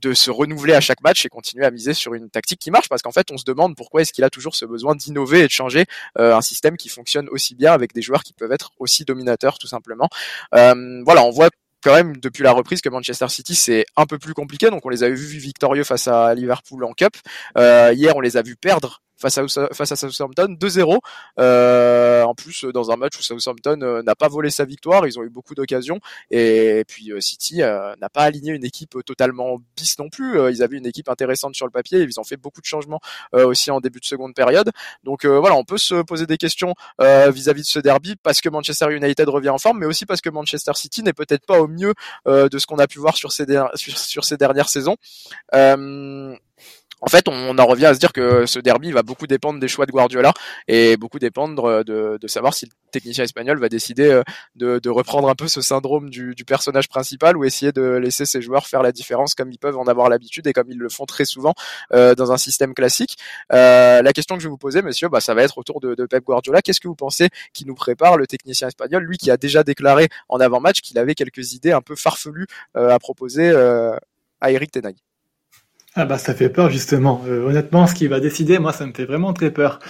Speaker 3: de se renouveler à chaque match et continuer à miser sur une tactique qui marche parce qu'en fait on se demande pourquoi est-ce qu'il a toujours ce besoin d'innover et de changer euh, un système qui fonctionne aussi bien avec des joueurs qui peuvent être aussi dominateurs tout simplement. Euh, voilà, on voit quand même depuis la reprise que Manchester City c'est un peu plus compliqué donc on les a vus victorieux face à Liverpool en Cup euh, hier on les a vus perdre face à, face à Southampton 2-0. Euh, en plus, dans un match où Southampton euh, n'a pas volé sa victoire, ils ont eu beaucoup d'occasions. Et puis euh, City n'a pas aligné une équipe totalement bis non plus. ils avaient une équipe intéressante sur le papier. Ils ont fait beaucoup de changements aussi en début de seconde période. Donc voilà, on peut se poser des questions vis-à-vis de ce derby parce que Manchester United revient en forme, mais aussi parce que Manchester City n'est peut-être pas au mieux de ce qu'on a pu voir sur ces, sur, sur ces dernières saisons. Euh, en fait, on, en revient à se dire que ce derby va beaucoup dépendre des choix de Guardiola et beaucoup dépendre euh, de, savoir si le technicien espagnol va décider euh, de, reprendre un peu ce syndrome du, personnage principal ou essayer de laisser ses joueurs faire la différence comme ils peuvent en avoir l'habitude et comme ils le font très souvent euh, dans un système classique. Euh, la question que je vais vous poser, monsieur, bah, ça va être autour de, de Pep Guardiola. Qu'est-ce que vous pensez qui nous prépare le technicien espagnol, lui qui a déjà déclaré en avant-match qu'il avait quelques idées un peu farfelues à proposer à Eric Tenag
Speaker 2: ah bah ça fait peur justement. Euh, honnêtement, ce qu'il va décider, moi ça me fait vraiment très peur.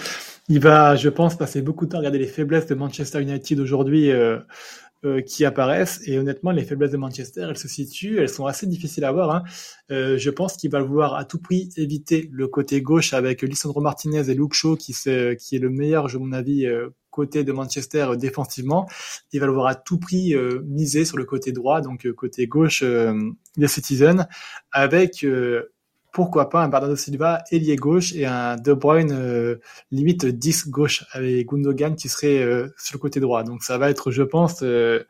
Speaker 2: Il va, je pense, passer beaucoup de temps à regarder les faiblesses de Manchester United aujourd'hui euh, euh, qui apparaissent. Et honnêtement, les faiblesses de Manchester, elles se situent, elles sont assez difficiles à voir. Hein. je pense qu'il va vouloir à tout prix éviter le côté gauche avec Lisandro Martinez et Luke Shaw qui, qui est le meilleur, je mon avis, côté de Manchester défensivement. Il va le voir à tout prix miser sur le côté droit, donc côté gauche des Citizens, avec pourquoi pas un Bernardo Silva ailier gauche et un De Bruyne euh, limite 10 gauche avec Gundogan qui serait euh, sur le côté droit. Donc ça va être, je pense, euh,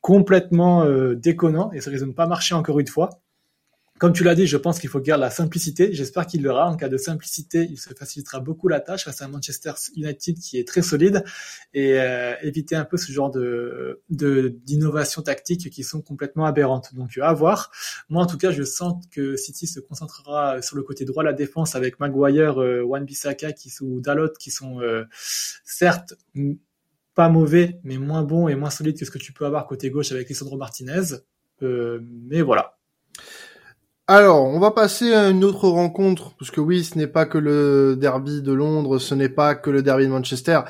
Speaker 2: complètement déconnant et ça risque de ne pas marcher encore une fois comme tu l'as dit, je pense qu'il faut garder la simplicité. J'espère qu'il l'aura. En cas de simplicité, il se facilitera beaucoup la tâche face à Manchester United qui est très solide et euh, éviter un peu ce genre de d'innovation tactique qui sont complètement aberrantes. Donc à voir. Moi en tout cas, je sens que City se concentrera sur le côté droit de la défense avec Maguire, euh, Wan-Bissaka qui ou Dalot qui sont euh, certes pas mauvais, mais moins bons et moins solides que ce que tu peux avoir côté gauche avec Lisandro Martinez. Euh, mais voilà.
Speaker 1: Alors, on va passer à une autre rencontre, parce que oui, ce n'est pas que le derby de Londres, ce n'est pas que le derby de Manchester,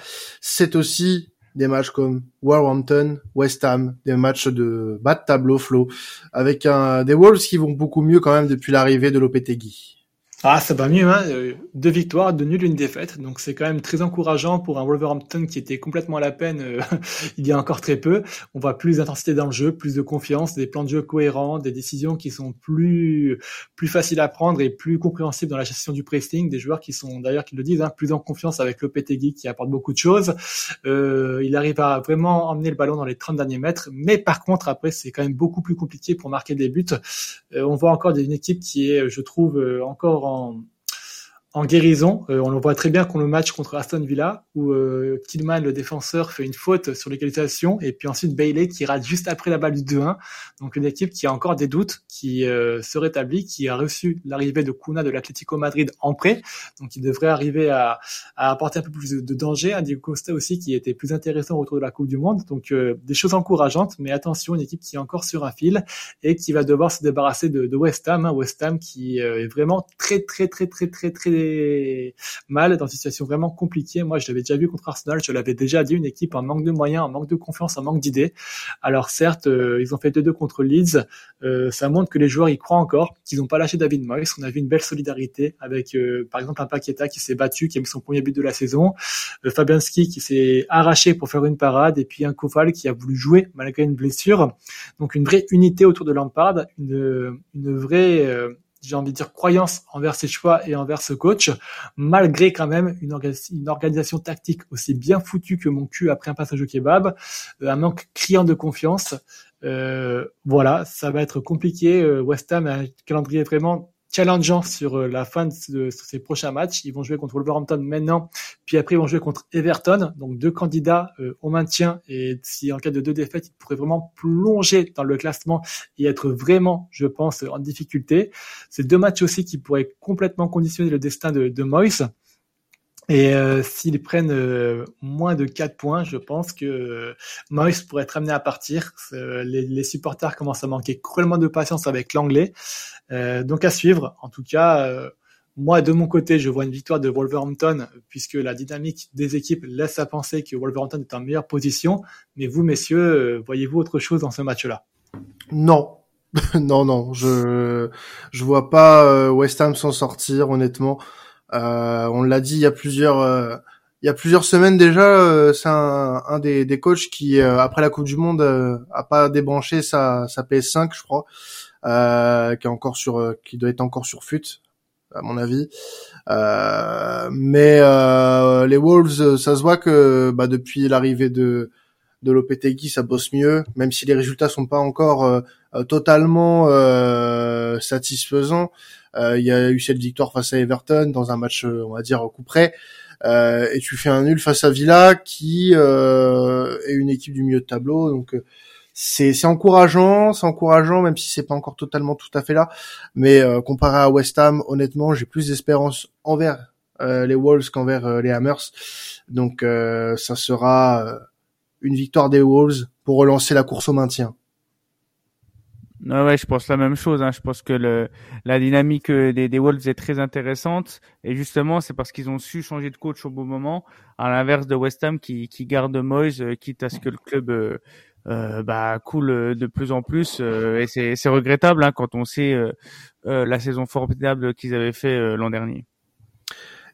Speaker 1: c'est aussi des matchs comme Wolverhampton, West Ham, des matchs de bas de tableau flow, avec des Wolves qui vont beaucoup mieux quand même depuis l'arrivée de Lopetegui.
Speaker 2: Ah, ça va mieux, hein. Euh, deux victoires, deux nuls, une défaite. Donc c'est quand même très encourageant pour un Wolverhampton qui était complètement à la peine euh, il y a encore très peu. On voit plus d'intensité dans le jeu, plus de confiance, des plans de jeu cohérents, des décisions qui sont plus plus faciles à prendre et plus compréhensibles dans la gestion du pressing. Des joueurs qui sont d'ailleurs qui le disent, hein, plus en confiance avec Lopetegui qui apporte beaucoup de choses. Euh, il arrive à vraiment emmener le ballon dans les 30 derniers mètres. Mais par contre, après, c'est quand même beaucoup plus compliqué pour marquer des buts. Euh, on voit encore une équipe qui est, je trouve, encore en, um, en guérison. Euh, on le voit très bien qu'on le match contre Aston Villa, où euh, Tillman, le défenseur, fait une faute sur l'égalisation, et puis ensuite Bailey qui rate juste après la balle du 2-1. Donc une équipe qui a encore des doutes, qui euh, se rétablit, qui a reçu l'arrivée de Kuna de l'Atlético Madrid en prêt, donc il devrait arriver à, à, apporter un peu plus de danger. Un Diego Costa aussi qui était plus intéressant autour de la Coupe du Monde. Donc euh, des choses encourageantes, mais attention, une équipe qui est encore sur un fil et qui va devoir se débarrasser de, de West Ham. Hein, West Ham qui est vraiment très très très très très très mal, dans une situation vraiment compliquée. Moi, je l'avais déjà vu contre Arsenal, je l'avais déjà dit, une équipe en manque de moyens, en manque de confiance, en manque d'idées. Alors certes, euh, ils ont fait 2-2 contre Leeds. Euh, ça montre que les joueurs y croient encore, qu'ils n'ont pas lâché David Moyes. On a vu une belle solidarité avec, euh, par exemple, un Paqueta qui s'est battu, qui a mis son premier but de la saison, Fabianski qui s'est arraché pour faire une parade, et puis un Kofal qui a voulu jouer malgré une blessure. Donc une vraie unité autour de Lampard, une vraie j'ai envie de dire, croyance envers ses choix et envers ce coach, malgré quand même une, une organisation tactique aussi bien foutue que mon cul après un passage au kebab, euh, un manque criant de confiance. Euh, voilà, ça va être compliqué. Euh, West Ham a un calendrier vraiment challengeant sur euh, la fin de, ces prochains matchs. Ils vont jouer contre Wolverhampton maintenant, puis après ils vont jouer contre Everton, donc deux candidats euh, au maintien. Et si en cas de deux défaites, ils pourraient vraiment plonger dans le classement et être vraiment, je pense, en difficulté. C'est deux matchs aussi qui pourraient complètement conditionner le destin de, de Moyes. Et euh, s'ils prennent euh, moins de 4 points, je pense que euh, Moyes pourrait être amené à partir. Les, les, supporters commencent à manquer cruellement de patience avec l'anglais. donc à suivre. En tout cas, moi de mon côté, je vois une victoire de Wolverhampton puisque la dynamique des équipes laisse à penser que Wolverhampton est en meilleure position. Mais vous, messieurs, voyez-vous autre chose dans ce match-là?
Speaker 1: Non, non, non, je je vois pas West Ham s'en sortir honnêtement. Euh, on l'a dit il y a plusieurs euh, il y a plusieurs semaines déjà, euh, c'est un, un des, des, coachs qui, après la Coupe du Monde, a pas débranché sa, sa PS5, je crois, qui est encore sur, qui doit être encore sur FUT, à mon avis. mais les Wolves, ça se voit que bah, depuis l'arrivée de de Lopetegui, ça bosse mieux, même si les résultats sont pas encore totalement satisfaisants. Euh, il y a eu cette victoire face à Everton dans un match, euh, on va dire, coup près. Euh, et tu fais un nul face à Villa qui est une équipe du milieu de tableau. Donc c'est encourageant, c'est encourageant même si c'est pas encore totalement tout à fait là. Mais comparé à West Ham, honnêtement, j'ai plus d'espérance envers les Wolves qu'envers les Hammers. Donc ça sera une victoire des Wolves pour relancer la course au maintien.
Speaker 4: Ouais, ouais, je pense la même chose. Hein. Je pense que le, la dynamique euh, des, des Wolves est très intéressante. Et justement, c'est parce qu'ils ont su changer de coach au bon moment, à l'inverse de West Ham qui, qui garde Moyes, euh, quitte à ce que le club euh, euh bah, coule de plus en plus. et c'est regrettable hein, quand on sait la saison formidable qu'ils avaient fait l'an dernier.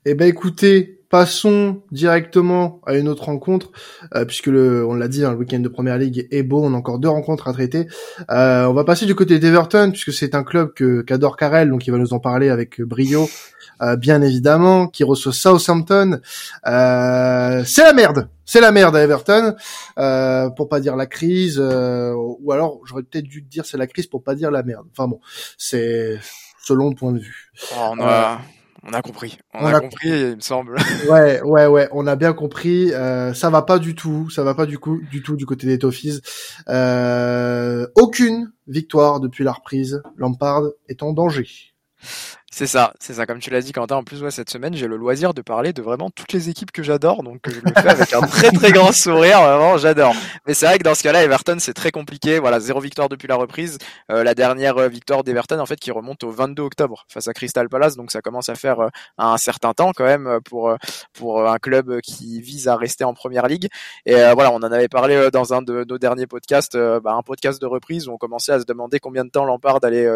Speaker 1: Eh ben écoutez, passons directement à une autre rencontre, euh, puisque le, on l'a dit, hein, le week-end de Première Ligue est beau, on a encore deux rencontres à traiter. Euh, on va passer du côté d'Everton, puisque c'est un club que qu'adore Carrel, donc il va nous en parler avec brio, euh, bien évidemment, qui reçoit Southampton. c'est la merde c'est la merde à Everton, euh, pour pas dire la crise, euh, ou alors j'aurais peut-être dû dire c'est la crise pour pas dire la merde. Enfin bon, c'est selon le point de vue.
Speaker 3: Oh, on a, on a compris, on, a, compris, il me semble.
Speaker 1: ouais, ouais, ouais, on a bien compris. Euh, ça va pas du tout, ça va pas du coup, du tout du côté des Toffees. Euh, aucune victoire depuis la reprise. Lampard est en danger.
Speaker 3: C'est ça, c'est ça. Comme tu l'as dit, Quentin, en plus, ouais, cette semaine, j'ai le loisir de parler de vraiment toutes les équipes que j'adore, donc je le fais avec un très très grand sourire, vraiment, j'adore. Mais c'est vrai que dans ce cas-là, Everton, c'est très compliqué. Voilà, zéro victoire depuis la reprise. Euh, la dernière euh, victoire d'Everton, en fait, qui remonte au 22 octobre face à Crystal Palace, donc ça commence à faire euh, un certain temps quand même pour pour un club qui vise à rester en première ligue. Et voilà, on en avait parlé dans un de nos derniers podcasts, bah, un podcast de reprise où on commençait à se demander combien de temps Lampard allait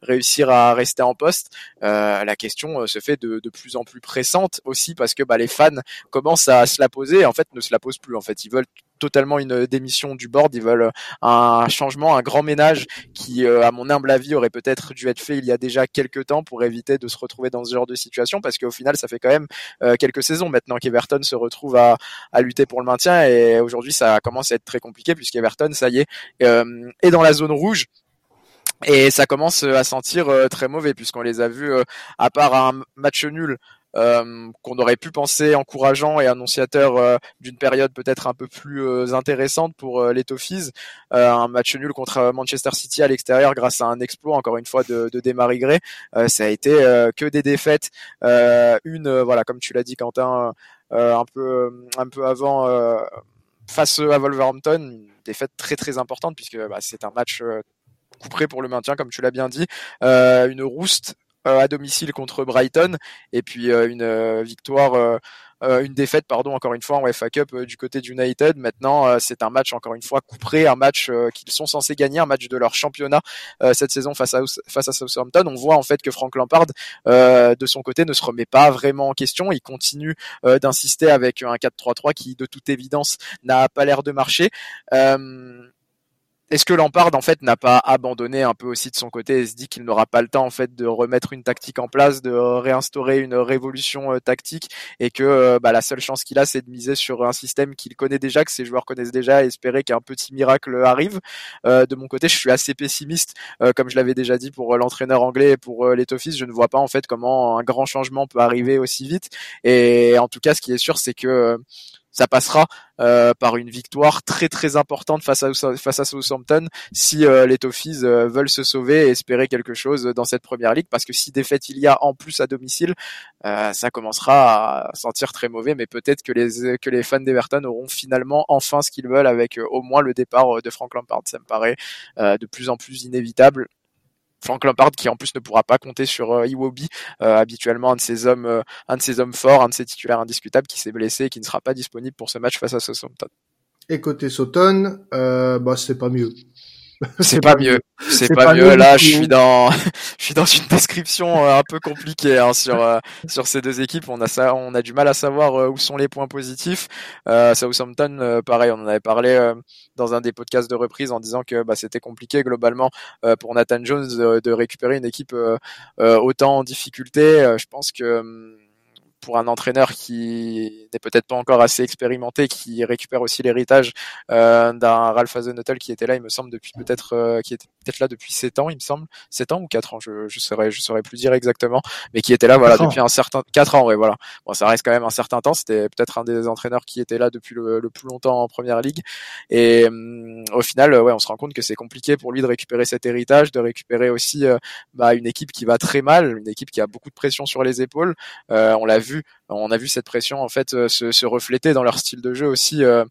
Speaker 3: réussir à rester en poste. Euh, la question euh, se fait de, plus en plus pressante aussi parce que bah, les fans commencent à se la poser. En fait, ne se la posent plus. En fait, ils veulent totalement une démission du board. Ils veulent un changement, un grand ménage qui, euh, à mon humble avis, aurait peut-être dû être fait il y a déjà quelques temps pour éviter de se retrouver dans ce genre de situation parce qu'au final, ça fait quand même quelques saisons maintenant qu'Everton se retrouve à, à, lutter pour le maintien et aujourd'hui, ça commence à être très compliqué puisqu'Everton, ça y est, est dans la zone rouge et ça commence euh, à sentir euh, très mauvais puisqu'on les a vus, euh, à part un match nul euh, qu'on aurait pu penser encourageant et annonciateur d'une période peut-être un peu plus intéressante pour les Toffees. un match nul contre Manchester City à l'extérieur grâce à un exploit encore une fois de, de Desmarigré. ça a été que des défaites. une, voilà, comme tu l'as dit Quentin, un peu un peu avant face à Wolverhampton, une défaite très très importante puisque bah, c'est un match couperé pour le maintien, comme tu l'as bien dit. Euh, une rouste euh, à domicile contre Brighton et puis euh, une victoire. une défaite, pardon, encore une fois en FA Cup du côté d'United. Maintenant, c'est un match encore une fois couperé, un match qu'ils sont censés gagner, un match de leur championnat cette saison face à face à Southampton. On voit en fait que Frank Lampard, de son côté, ne se remet pas vraiment en question. Il continue d'insister avec un 4-3-3 qui, de toute évidence, n'a pas l'air de marcher. Est-ce que Lampard en fait n'a pas abandonné un peu aussi de son côté et se dit qu'il n'aura pas le temps en fait de remettre une tactique en place, de réinstaurer une révolution euh, tactique et que euh, bah, la seule chance qu'il a c'est de miser sur un système qu'il connaît déjà, que ses joueurs connaissent déjà, et espérer qu'un petit miracle arrive. Euh, de mon côté, je suis assez pessimiste, comme je l'avais déjà dit pour l'entraîneur anglais et pour les je ne vois pas en fait comment un grand changement peut arriver aussi vite. Et en tout cas, ce qui est sûr, c'est que ça passera euh, par une victoire très très importante face à face à Southampton si euh, les Toffees euh, veulent se sauver et espérer quelque chose dans cette première ligue parce que si défaite il y a en plus à domicile ça commencera à sentir très mauvais mais peut-être que les que les fans d'Everton auront finalement enfin ce qu'ils veulent avec au moins le départ de Frank Lampard. Ça me paraît de plus en plus inévitable Frank Lampard qui en plus ne pourra pas compter sur euh, Iwobi, euh, habituellement un de ses hommes, euh, un de ses hommes forts, un de ses titulaires indiscutables qui s'est blessé et qui ne sera pas disponible pour ce match face à Southampton.
Speaker 1: Et côté Soton, euh, bah c'est pas mieux.
Speaker 3: C'est pas mieux. C'est pas, mieux. Là, je suis dans, je suis dans une description euh, un peu compliquée hein, sur euh, sur ces deux équipes. On a ça, on a du mal à savoir euh, où sont les points positifs. Euh, Southampton, pareil, on en avait parlé dans un des podcasts de reprise en disant que bah, c'était compliqué globalement pour Nathan Jones de récupérer une équipe autant en difficulté. je pense que hum, pour un entraîneur qui n'est peut-être pas encore assez expérimenté, qui récupère aussi l'héritage euh, d'un Ralph Hasenhuttl qui était là, il me semble, depuis peut-être, euh, qui était peut-être là depuis 7 ans, il me semble, 7 ans ou 4 ans, je, je saurais, je saurais plus dire exactement, mais qui était là, voilà, depuis un certain, 4 ans, ouais, voilà. Bon, ça reste quand même un certain temps, c'était peut-être un des entraîneurs qui était là depuis le, le plus longtemps en première ligue, et hum, au final, ouais, on se rend compte que c'est compliqué pour lui de récupérer cet héritage, de récupérer aussi euh, bah, une équipe qui va très mal, une équipe qui a beaucoup de pression sur les épaules, on l'a on a vu cette pression en fait euh, se, se refléter dans leur style de jeu aussi euh,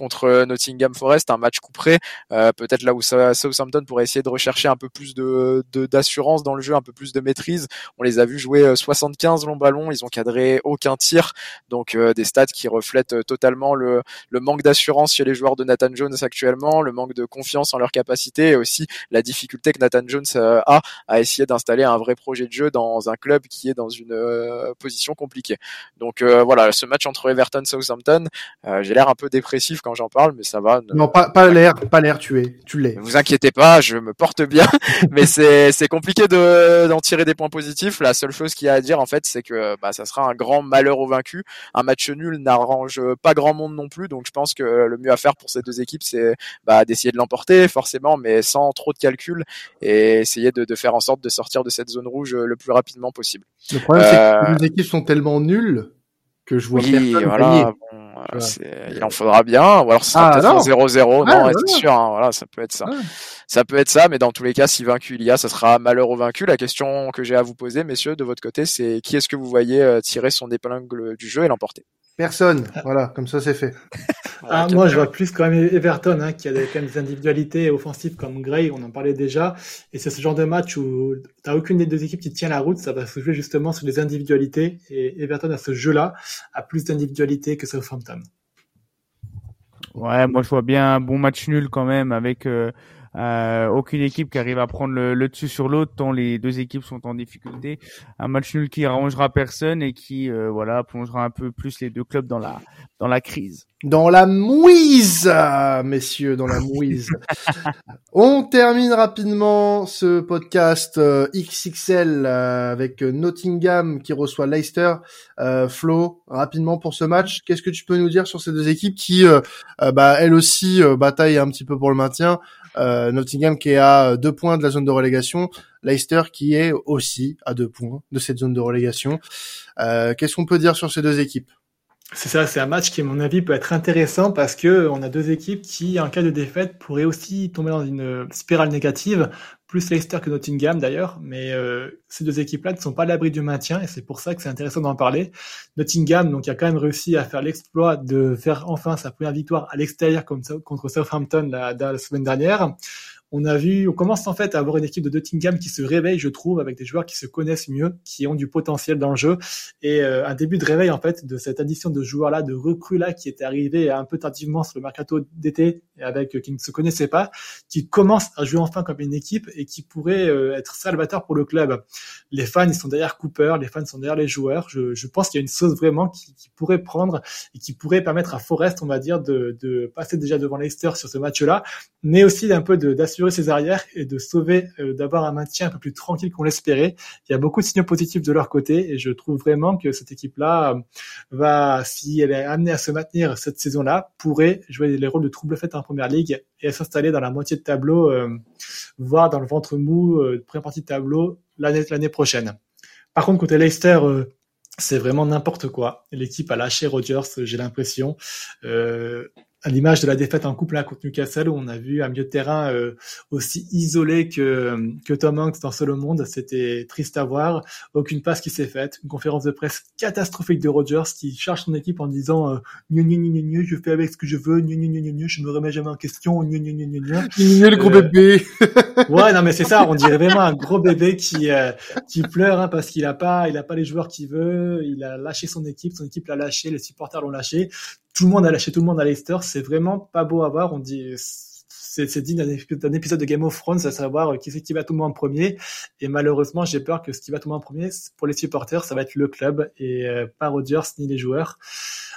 Speaker 3: contre Nottingham Forest, un match couperé, euh, peut-être là où Southampton pourrait essayer de rechercher un peu plus de d'assurance dans le jeu, un peu plus de maîtrise. On les a vus jouer 75 euh, longs ballons, ils ont cadré aucun tir, donc euh, des stats qui reflètent totalement le, le manque d'assurance chez les joueurs de Nathan Jones actuellement, le manque de confiance en leur capacité et aussi la difficulté que Nathan Jones a à essayer d'installer un vrai projet de jeu dans un club qui est dans une position compliquée. Donc voilà, ce match entre Everton et Southampton, j'ai l'air un peu dépressif quand quand j'en parle, mais ça va.
Speaker 1: Non, pas, pas l'air, pas l'air, tu es, tu l'es.
Speaker 3: Ne vous inquiétez pas, je me porte bien, mais c'est c'est compliqué de d'en tirer des points positifs. La seule chose qu'il y a à dire en fait, c'est que bah ça sera un grand malheur au vaincu. Un match nul n'arrange pas grand monde non plus, donc je pense que le mieux à faire pour ces deux équipes, c'est bah, d'essayer de l'emporter forcément, mais sans trop de calcul et essayer de, de faire en sorte de sortir de cette zone rouge le plus rapidement possible.
Speaker 1: Le problème, c'est que les équipes sont tellement nulles que je vois
Speaker 3: oui,
Speaker 1: personne
Speaker 3: voilà,
Speaker 1: gagner.
Speaker 3: bon, euh, il en faudra bien, ou alors ce sera
Speaker 1: Ah,
Speaker 3: peut-être
Speaker 1: non.
Speaker 3: un 0-0,
Speaker 1: Ouais,
Speaker 3: non, c'est sûr, hein, voilà, ça peut être ça. Ça peut être ça, mais dans tous les cas, si vaincu il y a, ça sera malheur au vaincu. La question que j'ai à vous poser, messieurs, de votre côté, c'est qui est-ce que vous voyez euh, tirer son épingle du jeu et l'emporter?
Speaker 1: Personne. Voilà, comme ça c'est fait.
Speaker 2: Ah, moi, je vois plus quand même Everton, hein, qui a des, quand même des individualités offensives comme Gray, on en parlait déjà. Et c'est ce genre de match où t'as aucune des deux équipes qui tient la route, ça va se jouer justement sur les individualités. Et Everton, à ce jeu-là, a plus d'individualités que Southampton.
Speaker 4: Ouais, moi je vois bien un bon match nul quand même avec euh, euh, aucune équipe qui arrive à prendre le, le dessus sur l'autre tant les deux équipes sont en difficulté. Un match nul qui arrangera personne et qui euh, voilà plongera un peu plus les deux clubs dans la dans la crise.
Speaker 1: Dans la mouise, ah, messieurs, dans la mouise. On termine rapidement ce podcast euh, XXL euh, avec Nottingham qui reçoit Leicester. Euh, Flo, rapidement pour ce match, qu'est-ce que tu peux nous dire sur ces deux équipes qui, euh, euh, bah, elles aussi, euh, bataillent un petit peu pour le maintien Euh, Nottingham qui est à deux points de la zone de relégation, Leicester qui est aussi à deux points de cette zone de relégation. Euh, qu'est-ce qu'on peut dire sur ces deux équipes?
Speaker 2: C'est ça, c'est un match qui, à mon avis, peut être intéressant parce que on a deux équipes qui, en cas de défaite, pourraient aussi tomber dans une spirale négative, plus Leicester que Nottingham d'ailleurs, mais euh, ces deux équipes-là ne sont pas à l'abri du maintien et c'est pour ça que c'est intéressant d'en parler. Nottingham, donc, a quand même réussi à faire l'exploit de faire enfin sa première victoire à l'extérieur contre Southampton la semaine dernière. On a vu, on commence en fait à avoir une équipe de Nottingham qui se réveille, je trouve, avec des joueurs qui se connaissent mieux, qui ont du potentiel dans le jeu et euh, un début de réveil en fait de cette addition de joueurs là, de recrues là qui était arrivé un peu tardivement sur le mercato d'été avec euh, qui ne se connaissaient pas, qui commence à jouer enfin comme une équipe et qui pourrait euh, être salvateur pour le club. Les fans ils sont derrière Cooper, les fans sont derrière les joueurs. Je, je pense qu'il y a une sauce vraiment qui, qui pourrait prendre et qui pourrait permettre à Forest, on va dire, de, de passer déjà devant Leicester sur ce match-là, mais aussi d'un peu de- d'assurer ses arrières et de sauver, euh, d'avoir un maintien un peu plus tranquille qu'on l'espérait. Il y a beaucoup de signaux positifs de leur côté et je trouve vraiment que cette équipe-là euh, va, si elle est amenée à se maintenir cette saison-là, pourrait jouer les rôles de trouble fête en première ligue et s'installer dans la moitié de tableau, euh, voire dans le ventre mou, euh, première partie de tableau l'année l'année prochaine. Par contre, côté Leicester, c'est vraiment n'importe quoi. L'équipe a lâché Rodgers, j'ai l'impression. À l'image de la défaite en couple là, contre Newcastle, où on a vu un milieu de terrain euh, aussi isolé que, que Tom Hanks dans Seul au monde. C'était triste à voir. Aucune passe qui s'est faite. Une conférence de presse catastrophique de Rodgers qui charge son équipe en disant euh, Gnu, gnu, gnu, gnu, je fais avec ce que je veux, gnu, gnu, gnu, gnu, je me remets jamais en question, gnu, gnu, gnu, gnu, gnu.
Speaker 1: Le gros
Speaker 2: Euh,
Speaker 1: bébé.
Speaker 2: Ouais, non, mais c'est ça. On dirait vraiment un gros bébé qui euh, qui pleure hein, parce qu'il a pas, il a pas les joueurs qu'il veut. Il a lâché son équipe, son équipe l'a lâché, les supporters l'ont lâché. Tout le monde a lâché tout le monde à Leicester. C'est vraiment pas beau à voir. On dit, c'est digne d'un épi- d'un épisode de Game of Thrones, à savoir euh, qui c'est qui va tomber en premier. Et malheureusement, j'ai peur que ce qui va tomber en premier, pour les supporters, ça va être le club et euh, pas Rodgers ni les joueurs.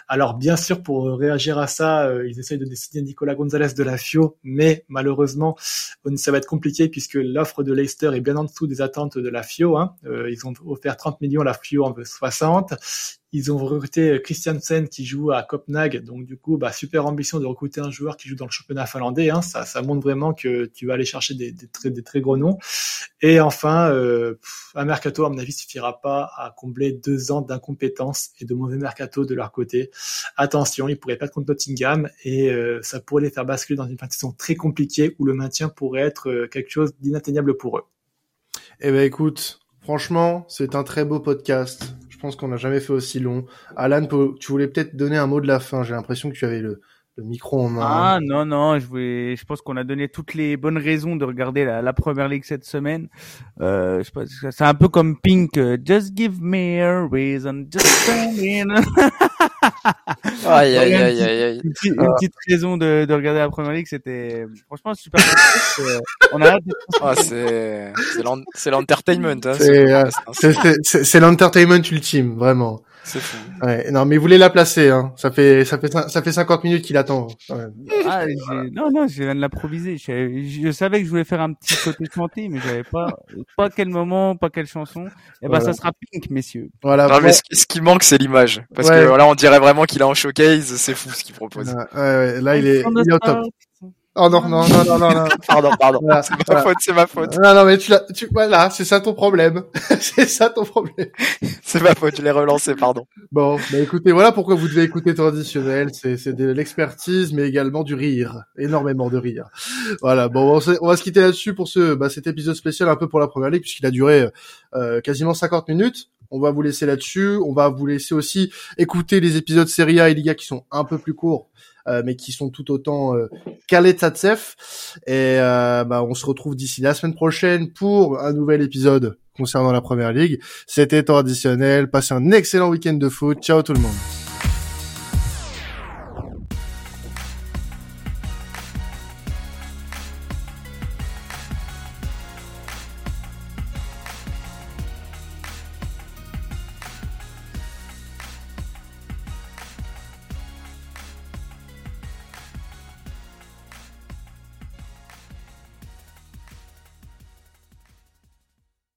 Speaker 2: Alors bien sûr, pour euh, réagir à ça, ils essayent de décider Nicolas Gonzalez de la FIO, mais malheureusement, ça va être compliqué puisque l'offre de Leicester est bien en dessous des attentes de la FIO. Hein. Ils ont offert 30 millions, la FIO en veut 60. Ils ont recruté Christiansen qui joue à Copenhague, donc du coup, bah, super ambition de recruter un joueur qui joue dans le championnat finlandais. Hein. Ça, ça montre vraiment que tu vas aller chercher des, des, très, des très gros noms. Et enfin, euh, un mercato, à mon avis, suffira pas à combler deux ans d'incompétence et de mauvais mercato de leur côté. Attention, ils pourraient perdre contre Nottingham et euh, ça pourrait les faire basculer dans une fin très compliquée où le maintien pourrait être euh, quelque chose d'inatteignable pour eux.
Speaker 1: Eh ben écoute, franchement, c'est un très beau podcast. Je pense qu'on n'a jamais fait aussi long. Alan, tu voulais peut-être donner un mot de la fin. J'ai l'impression que tu avais le, micro en main.
Speaker 4: Ah non non, je voulais, je pense qu'on a donné toutes les bonnes raisons de regarder la, la première ligue cette semaine. Euh, c'est un peu comme Pink, euh, just give me a reason, just.
Speaker 3: Aïe, aïe, aïe, aïe, aïe.
Speaker 4: une, petite, une petite raison de, de regarder la première ligue, c'était franchement super. euh, on a
Speaker 3: Ah, c'est c'est l'en- c'est l'entertainment. Hein,
Speaker 1: euh, c'est l'entertainment ultime, vraiment.
Speaker 3: C'est fou.
Speaker 1: Ouais, non, mais il voulait la placer. Hein. Ça fait ça fait ça fait 50 minutes qu'il attend. Ouais.
Speaker 4: Ah, non, non, je viens de l'improviser. Je, savais- je savais que je voulais faire un petit côté chanté, mais j'avais pas, pas quel moment, pas quelle chanson. Et ben,
Speaker 1: Voilà.
Speaker 4: ça sera Pink, messieurs.
Speaker 1: Voilà.
Speaker 3: Non,
Speaker 1: bon.
Speaker 3: mais ce, ce qui manque, c'est l'image. Parce
Speaker 1: Ouais.
Speaker 3: que là, on dirait vraiment qu'il est en showcase. C'est fou ce qu'il propose.
Speaker 1: Ouais, là il est, il est au top. Oh non non non non non non.
Speaker 3: Pardon, pardon.
Speaker 1: Voilà,
Speaker 3: C'est ma
Speaker 1: voilà.
Speaker 3: faute, c'est ma faute.
Speaker 1: Non non mais tu l'as, tu voilà, c'est ça ton problème. c'est ça ton problème.
Speaker 3: C'est ma faute, je l'ai relancé, pardon.
Speaker 1: Bon, bah écoutez, voilà pourquoi vous devez écouter traditionnel. C'est c'est de l'expertise, mais également du rire, énormément de rire. Voilà. Bon, on, se- on va se quitter là-dessus pour ce bah, cet épisode spécial un peu pour la première ligue puisqu'il a duré euh, quasiment 50 minutes. On va vous laisser là-dessus. On va vous laisser aussi écouter les épisodes Serie A et Liga qui sont un peu plus courts. Euh, mais qui sont tout autant euh, calés de Satsef. Et euh, bah, on se retrouve d'ici la semaine prochaine pour un nouvel épisode concernant la première ligue. C'était traditionnel. Passez un excellent week-end de foot. Ciao tout le monde.